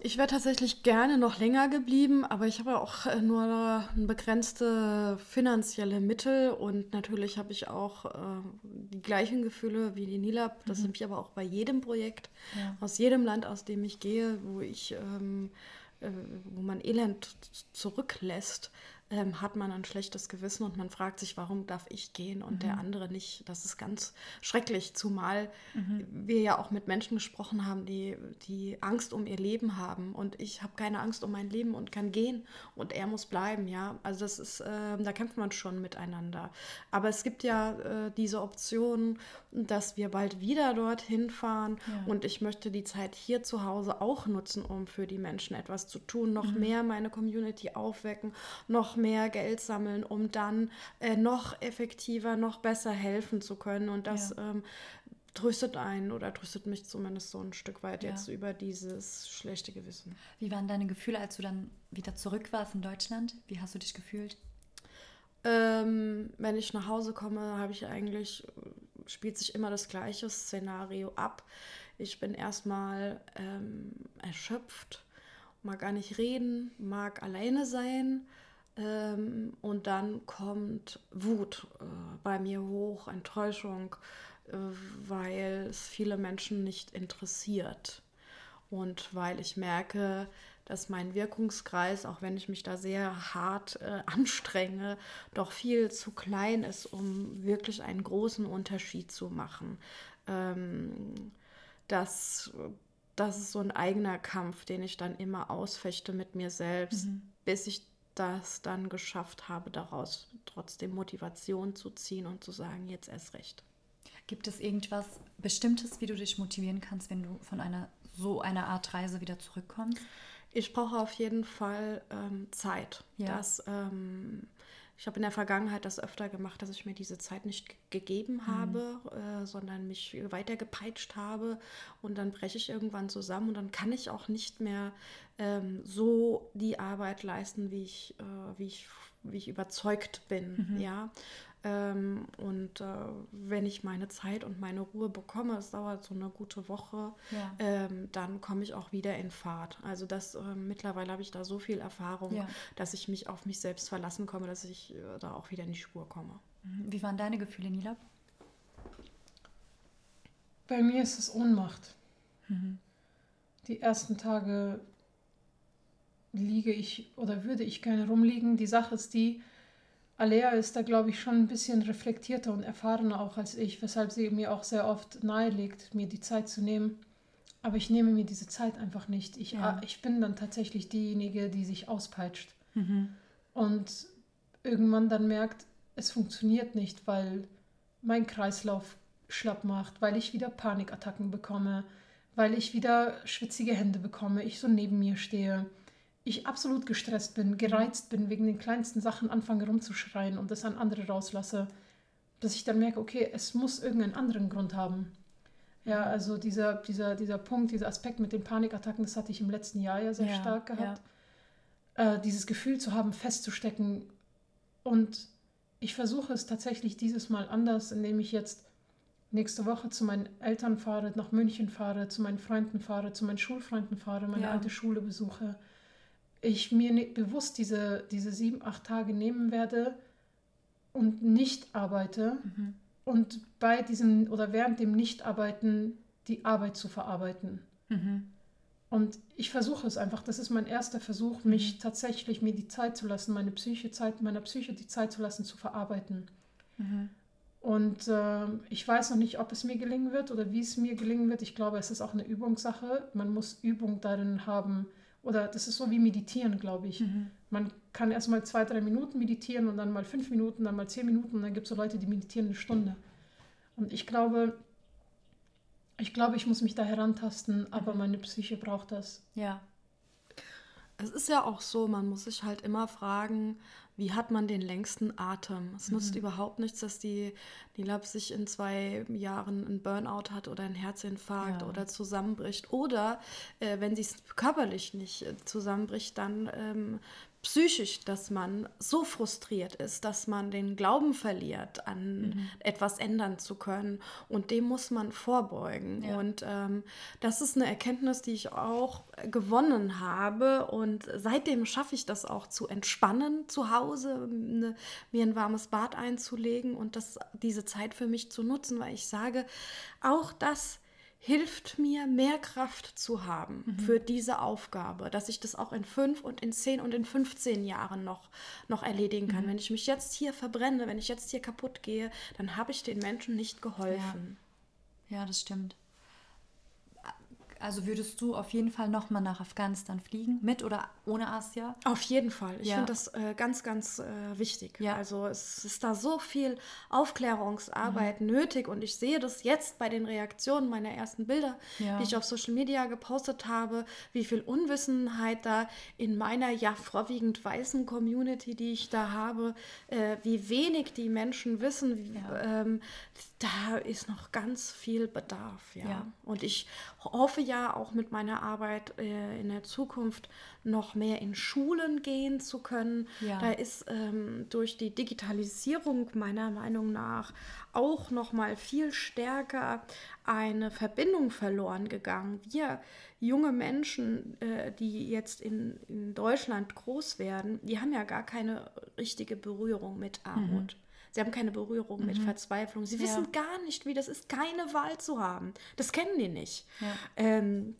Ich wäre tatsächlich gerne noch länger geblieben, aber ich habe ja auch äh, nur begrenzte finanzielle Mittel und natürlich habe ich auch äh, die gleichen Gefühle wie die Nilab. Das habe ich aber auch bei jedem Projekt, Ja. aus jedem Land, aus dem ich gehe, wo ich, ähm, äh, wo man Elend zurücklässt, ähm, hat man ein schlechtes Gewissen und man fragt sich, warum darf ich gehen und der andere nicht. Das ist ganz schrecklich, zumal wir ja auch mit Menschen gesprochen haben, die, die Angst um ihr Leben haben und ich habe keine Angst um mein Leben und kann gehen und er muss bleiben, ja. Also das ist, ähm, da kämpft man schon miteinander. Aber es gibt ja äh, diese Option, dass wir bald wieder dorthin fahren Ja. und ich möchte die Zeit hier zu Hause auch nutzen, um für die Menschen etwas zu tun, noch mehr meine Community aufwecken, noch mehr Geld sammeln, um dann äh, noch effektiver, noch besser helfen zu können. Und das Ja. ähm, tröstet einen oder tröstet mich zumindest so ein Stück weit Ja. jetzt über dieses schlechte Gewissen. Wie waren deine Gefühle, als du dann wieder zurück warst in Deutschland? Wie hast du dich gefühlt? Ähm, wenn ich nach Hause komme, habe ich eigentlich, spielt sich immer das gleiche Szenario ab. Ich bin erstmal ähm, erschöpft, mag gar nicht reden, mag alleine sein. Ähm, und dann kommt Wut äh, bei mir hoch, Enttäuschung, äh, weil es viele Menschen nicht interessiert. Und weil ich merke, dass mein Wirkungskreis, auch wenn ich mich da sehr hart äh, anstrenge, doch viel zu klein ist, um wirklich einen großen Unterschied zu machen. Ähm, das, das ist so ein eigener Kampf, den ich dann immer ausfechte mit mir selbst, bis ich das dann geschafft habe, daraus trotzdem Motivation zu ziehen und zu sagen, jetzt erst recht. Gibt es irgendwas Bestimmtes, wie du dich motivieren kannst, wenn du von einer so einer Art Reise wieder zurückkommst? Ich brauche auf jeden Fall ähm, Zeit. Ja. Das, ähm, ich habe in der Vergangenheit das öfter gemacht, dass ich mir diese Zeit nicht ge- gegeben habe, äh, sondern mich weiter gepeitscht habe und dann breche ich irgendwann zusammen und dann kann ich auch nicht mehr ähm, so die Arbeit leisten, wie ich, äh, wie ich, wie ich überzeugt bin. Ja. Ähm, und äh, wenn ich meine Zeit und meine Ruhe bekomme, es dauert so eine gute Woche, Ja. ähm, dann komme ich auch wieder in Fahrt. Also das ähm, mittlerweile habe ich da so viel Erfahrung, Ja. dass ich mich auf mich selbst verlassen komme, dass ich äh, da auch wieder in die Spur komme. Mhm. Wie waren deine Gefühle, Nilab? Bei mir ist es Ohnmacht. Die ersten Tage liege ich oder würde ich gerne rumliegen. Die Sache ist die, Alea ist da, glaube ich, schon ein bisschen reflektierter und erfahrener auch als ich, weshalb sie mir auch sehr oft nahelegt, mir die Zeit zu nehmen. Aber ich nehme mir diese Zeit einfach nicht. Ich, Ja. ich bin dann tatsächlich diejenige, die sich auspeitscht. und irgendwann dann merkt, es funktioniert nicht, weil mein Kreislauf schlapp macht, weil ich wieder Panikattacken bekomme, weil ich wieder schwitzige Hände bekomme, ich so neben mir stehe, ich absolut gestresst bin, gereizt bin, wegen den kleinsten Sachen anfange rumzuschreien und das an andere rauslasse, dass ich dann merke, okay, es muss irgendeinen anderen Grund haben. Ja, also dieser, dieser, dieser Punkt, dieser Aspekt mit den Panikattacken, das hatte ich im letzten Jahr ja sehr ja, stark gehabt. Ja. Äh, dieses Gefühl zu haben, festzustecken. Und ich versuche es tatsächlich dieses Mal anders, indem ich jetzt nächste Woche zu meinen Eltern fahre, nach München fahre, zu meinen Freunden fahre, zu meinen Schulfreunden fahre, meine ja. alte Schule besuche. Ich mir bewusst diese, diese sieben, acht Tage nehmen werde und nicht arbeite mhm. und bei diesem oder während dem Nichtarbeiten die Arbeit zu verarbeiten. Mhm. Und ich versuche es einfach. Das ist mein erster Versuch, mhm. mich tatsächlich mir die Zeit zu lassen, meine Psyche Zeit, meiner Psyche die Zeit zu lassen, zu verarbeiten. Mhm. Und äh, ich weiß noch nicht, ob es mir gelingen wird oder wie es mir gelingen wird. Ich glaube, es ist auch eine Übungssache. Man muss Übung darin haben. Oder das ist so wie Meditieren, glaube ich. Mhm. Man kann erst mal zwei, drei Minuten meditieren und dann mal fünf Minuten, dann mal zehn Minuten und dann gibt es so Leute, die meditieren eine Stunde. Und ich glaube, ich glaube, ich muss mich da herantasten, aber mhm. meine Psyche braucht das. Ja. Es ist ja auch so, man muss sich halt immer fragen, wie hat man den längsten Atem? Es mhm. nutzt überhaupt nichts, dass die, die Lab sich in zwei Jahren einen Burnout hat oder einen Herzinfarkt ja. oder zusammenbricht. Oder äh, wenn sie es körperlich nicht äh, zusammenbricht, dann ähm, psychisch, dass man so frustriert ist, dass man den Glauben verliert, an mhm. etwas ändern zu können. Und dem muss man vorbeugen. Ja. Und ähm, das ist eine Erkenntnis, die ich auch gewonnen habe. Und seitdem schaffe ich das auch zu entspannen zu Hause, eine, mir ein warmes Bad einzulegen und das, diese Zeit für mich zu nutzen, weil ich sage, auch das hilft mir, mehr Kraft zu haben mhm. für diese Aufgabe, dass ich das auch in fünf und in zehn und in 15 Jahren noch, noch erledigen kann. Mhm. Wenn ich mich jetzt hier verbrenne, wenn ich jetzt hier kaputt gehe, dann habe ich den Menschen nicht geholfen. Ja, ja das stimmt. Also würdest du auf jeden Fall nochmal nach Afghanistan fliegen, mit oder ohne Asia? Auf jeden Fall. Ich ja. finde das äh, ganz, ganz äh, wichtig. Ja. Also es ist da so viel Aufklärungsarbeit mhm. nötig und ich sehe das jetzt bei den Reaktionen meiner ersten Bilder, ja. die ich auf Social Media gepostet habe, wie viel Unwissenheit da in meiner ja vorwiegend weißen Community, die ich da habe, äh, wie wenig die Menschen wissen. Wie, ähm, da ist noch ganz viel Bedarf. Ja. Und ich hoffe ja, ja auch mit meiner Arbeit äh, in der Zukunft noch mehr in Schulen gehen zu können. Ja. Da ist ähm, durch die Digitalisierung meiner Meinung nach auch noch mal viel stärker eine Verbindung verloren gegangen. Wir junge Menschen, äh, die jetzt in, in Deutschland groß werden, die haben ja gar keine richtige Berührung mit Armut. Mhm. Sie haben keine Berührung mhm. mit Verzweiflung. Sie ja. wissen gar nicht, wie das ist, keine Wahl zu haben. Das kennen die nicht. Ja. Ähm,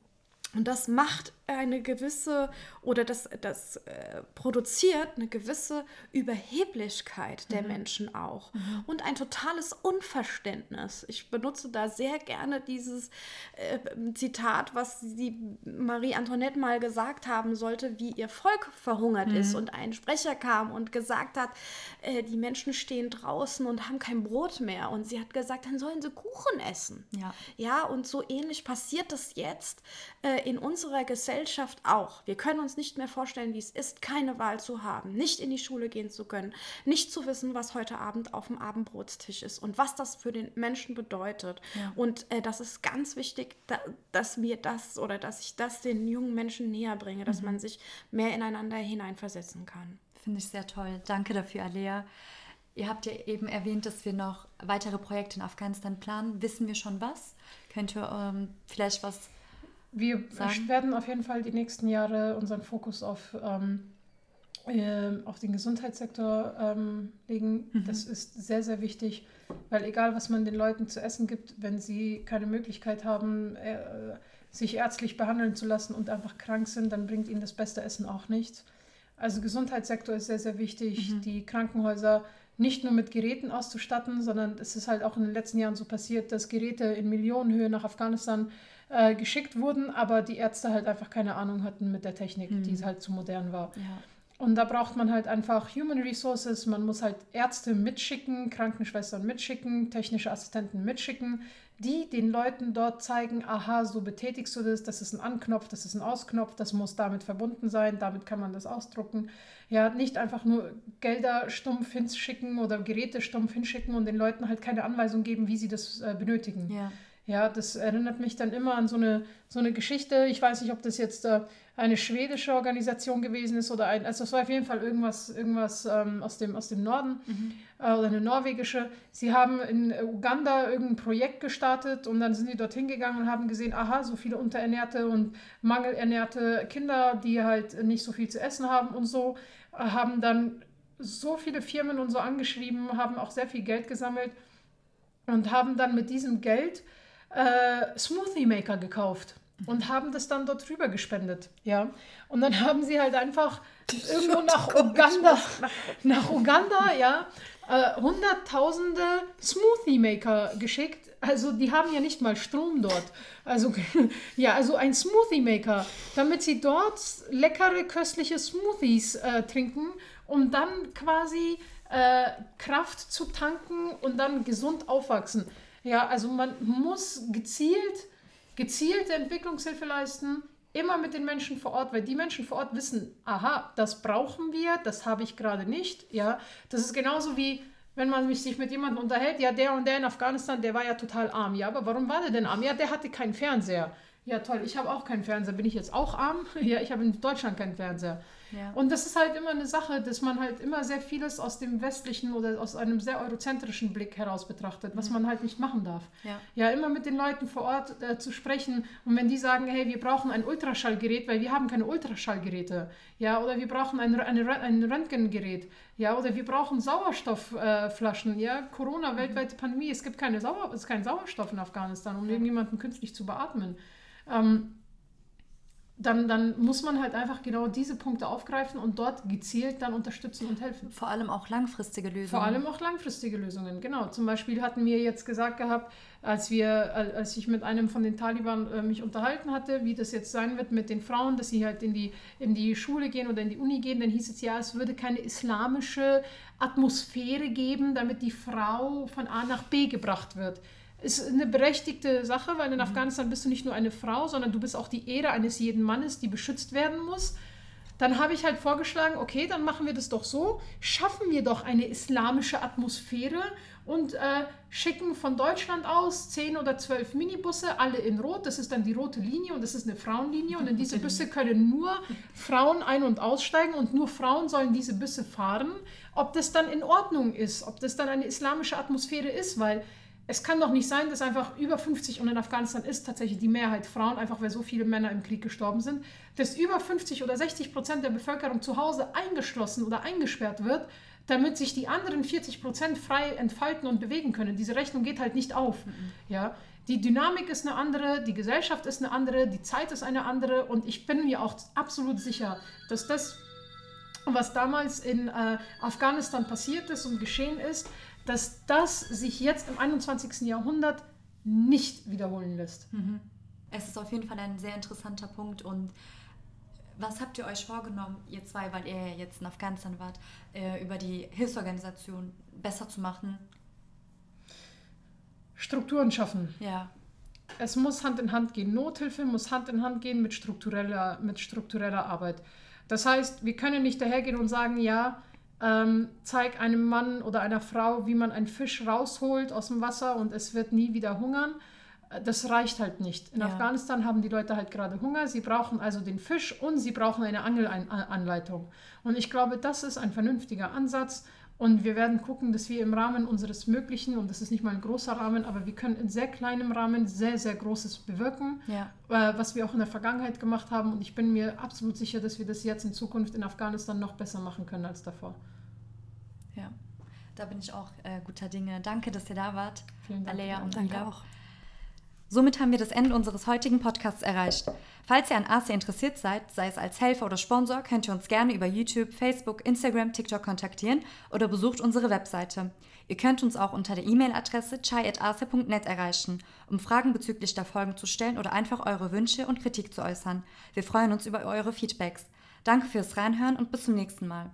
und das macht eine gewisse oder das, das äh, produziert eine gewisse Überheblichkeit der mhm. Menschen auch mhm. und ein totales Unverständnis. Ich benutze da sehr gerne dieses äh, Zitat, was die Marie Antoinette mal gesagt haben sollte, wie ihr Volk verhungert mhm. ist und ein Sprecher kam und gesagt hat, äh, die Menschen stehen draußen und haben kein Brot mehr und sie hat gesagt, dann sollen sie Kuchen essen. Ja, ja und so ähnlich passiert das jetzt äh, in unserer Gesellschaft Gesellschaft auch. Wir können uns nicht mehr vorstellen, wie es ist, keine Wahl zu haben, nicht in die Schule gehen zu können, nicht zu wissen, was heute Abend auf dem Abendbrotstisch ist und was das für den Menschen bedeutet. Ja. Und äh, das ist ganz wichtig, da, dass wir das oder dass ich das den jungen Menschen näher bringe, dass mhm. man sich mehr ineinander hineinversetzen kann. Finde ich sehr toll. Danke dafür, Alea. Ihr habt ja eben erwähnt, dass wir noch weitere Projekte in Afghanistan planen. Wissen wir schon was? Könnt ihr ähm, vielleicht was wir sagen? werden auf jeden Fall die nächsten Jahre unseren Fokus auf, ähm, äh, auf den Gesundheitssektor ähm, legen. Mhm. Das ist sehr, sehr wichtig, weil egal, was man den Leuten zu essen gibt, wenn sie keine Möglichkeit haben, äh, sich ärztlich behandeln zu lassen und einfach krank sind, dann bringt ihnen das beste Essen auch nichts. Also Gesundheitssektor ist sehr, sehr wichtig. Mhm. Die Krankenhäuser nicht nur mit Geräten auszustatten, sondern es ist halt auch in den letzten Jahren so passiert, dass Geräte in Millionenhöhe nach Afghanistan äh, geschickt wurden, aber die Ärzte halt einfach keine Ahnung hatten mit der Technik, mhm. die halt zu modern war. Ja. Und da braucht man halt einfach Human Resources. Man muss halt Ärzte mitschicken, Krankenschwestern mitschicken, technische Assistenten mitschicken, die den Leuten dort zeigen, aha, so betätigst du das, das ist ein Anknopf, das ist ein Ausknopf, das muss damit verbunden sein, damit kann man das ausdrucken. Ja, nicht einfach nur Gelder stumpf hinschicken oder Geräte stumpf hinschicken und den Leuten halt keine Anweisung geben, wie sie das äh, benötigen. Ja. Ja, das erinnert mich dann immer an so eine, so eine Geschichte. Ich weiß nicht, ob das jetzt äh, eine schwedische Organisation gewesen ist oder ein, also es war auf jeden Fall irgendwas, irgendwas ähm, aus, dem, aus dem Norden äh, oder eine norwegische. Sie haben in Uganda irgendein Projekt gestartet und dann sind die dorthin gegangen und haben gesehen, aha, so viele unterernährte und mangelernährte Kinder, die halt nicht so viel zu essen haben und so, äh, haben dann so viele Firmen und so angeschrieben, haben auch sehr viel Geld gesammelt und haben dann mit diesem Geld äh, Smoothie Maker gekauft und haben das dann dort rüber gespendet. Ja. Und dann haben sie halt einfach irgendwo nach Uganda, nach Uganda, ja, äh, hunderttausende Smoothie Maker geschickt. Also die haben ja nicht mal Strom dort. Also ja, also ein Smoothie Maker, damit sie dort leckere, köstliche Smoothies äh, trinken, um dann quasi äh, Kraft zu tanken und dann gesund aufwachsen. Ja, also man muss gezielt, gezielte Entwicklungshilfe leisten, immer mit den Menschen vor Ort, weil die Menschen vor Ort wissen, aha, das brauchen wir, das habe ich gerade nicht. Ja, das ist genauso wie wenn man sich mit jemandem unterhält, ja, der und der in Afghanistan, der war ja total arm. Ja, aber warum war der denn arm? Ja, der hatte keinen Fernseher. Ja, toll, ich habe auch keinen Fernseher. Bin ich jetzt auch arm? Ja, ich habe in Deutschland keinen Fernseher. Ja. Und das ist halt immer eine Sache, dass man halt immer sehr vieles aus dem westlichen oder aus einem sehr eurozentrischen Blick heraus betrachtet, was man halt nicht machen darf. Ja. ja immer mit den Leuten vor Ort äh, zu sprechen und wenn die sagen, hey, wir brauchen ein Ultraschallgerät, weil wir haben keine Ultraschallgeräte, ja, oder wir brauchen ein, ein, ein Röntgengerät, ja, oder wir brauchen Sauerstoffflaschen, äh, ja, Corona, weltweite Pandemie, es gibt keine Sauer, es ist kein Sauerstoff in Afghanistan, um irgendjemanden künstlich zu beatmen. Ähm, dann, dann muss man halt einfach genau diese Punkte aufgreifen und dort gezielt dann unterstützen und helfen. Vor allem auch langfristige Lösungen. Vor allem auch langfristige Lösungen, genau. Zum Beispiel hatten wir jetzt gesagt gehabt, als, wir, als ich mit einem von den Taliban äh, mich unterhalten hatte, wie das jetzt sein wird mit den Frauen, dass sie halt in die, in die Schule gehen oder in die Uni gehen, dann hieß es ja, es würde keine islamische Atmosphäre geben, damit die Frau von A nach B gebracht wird ist eine berechtigte Sache, weil in mhm. Afghanistan bist du nicht nur eine Frau, sondern du bist auch die Ehre eines jeden Mannes, die beschützt werden muss. Dann habe ich halt vorgeschlagen, okay, dann machen wir das doch so, schaffen wir doch eine islamische Atmosphäre und äh, schicken von Deutschland aus zehn oder zwölf Minibusse, alle in Rot. Das ist dann die rote Linie und das ist eine Frauenlinie. Und in diese Busse können nur Frauen ein- und aussteigen und nur Frauen sollen diese Busse fahren. Ob das dann in Ordnung ist, ob das dann eine islamische Atmosphäre ist, weil es kann doch nicht sein, dass einfach über 50 und in Afghanistan ist tatsächlich die Mehrheit Frauen, einfach weil so viele Männer im Krieg gestorben sind, dass über 50 oder 60 Prozent der Bevölkerung zu Hause eingeschlossen oder eingesperrt wird, damit sich die anderen 40 Prozent frei entfalten und bewegen können. Diese Rechnung geht halt nicht auf. Mhm. Ja? Die Dynamik ist eine andere, die Gesellschaft ist eine andere, die Zeit ist eine andere und ich bin mir auch absolut sicher, dass das, was damals in äh, Afghanistan passiert ist und geschehen ist, dass das sich jetzt im 21. Jahrhundert nicht wiederholen lässt. Mhm. Es ist auf jeden Fall ein sehr interessanter Punkt und was habt ihr euch vorgenommen, ihr zwei, weil ihr jetzt in Afghanistan wart, äh, über die Hilfsorganisation besser zu machen? Strukturen schaffen. Ja. Es muss Hand in Hand gehen. Nothilfe muss Hand in Hand gehen mit struktureller, mit struktureller Arbeit. Das heißt, wir können nicht dahergehen und sagen, ja, ähm, zeig einem Mann oder einer Frau, wie man einen Fisch rausholt aus dem Wasser und es wird nie wieder hungern. Äh, das reicht halt nicht. In ja. Afghanistan haben die Leute halt gerade Hunger. Sie brauchen also den Fisch und sie brauchen eine Angelanleitung. Und ich glaube, das ist ein vernünftiger Ansatz. Und wir werden gucken, dass wir im Rahmen unseres Möglichen, und das ist nicht mal ein großer Rahmen, aber wir können in sehr kleinem Rahmen sehr, sehr Großes bewirken, ja. äh, was wir auch in der Vergangenheit gemacht haben. Und ich bin mir absolut sicher, dass wir das jetzt in Zukunft in Afghanistan noch besser machen können als davor. Ja, da bin ich auch äh, guter Dinge. Danke, dass ihr da wart, Vielen Dank. Alea und Danke auch. Somit haben wir das Ende unseres heutigen Podcasts erreicht. Falls ihr an Asia interessiert seid, sei es als Helfer oder Sponsor, könnt ihr uns gerne über YouTube, Facebook, Instagram, TikTok kontaktieren oder besucht unsere Webseite. Ihr könnt uns auch unter der E-Mail-Adresse chai.asia.net erreichen, um Fragen bezüglich der Folgen zu stellen oder einfach eure Wünsche und Kritik zu äußern. Wir freuen uns über eure Feedbacks. Danke fürs Reinhören und bis zum nächsten Mal.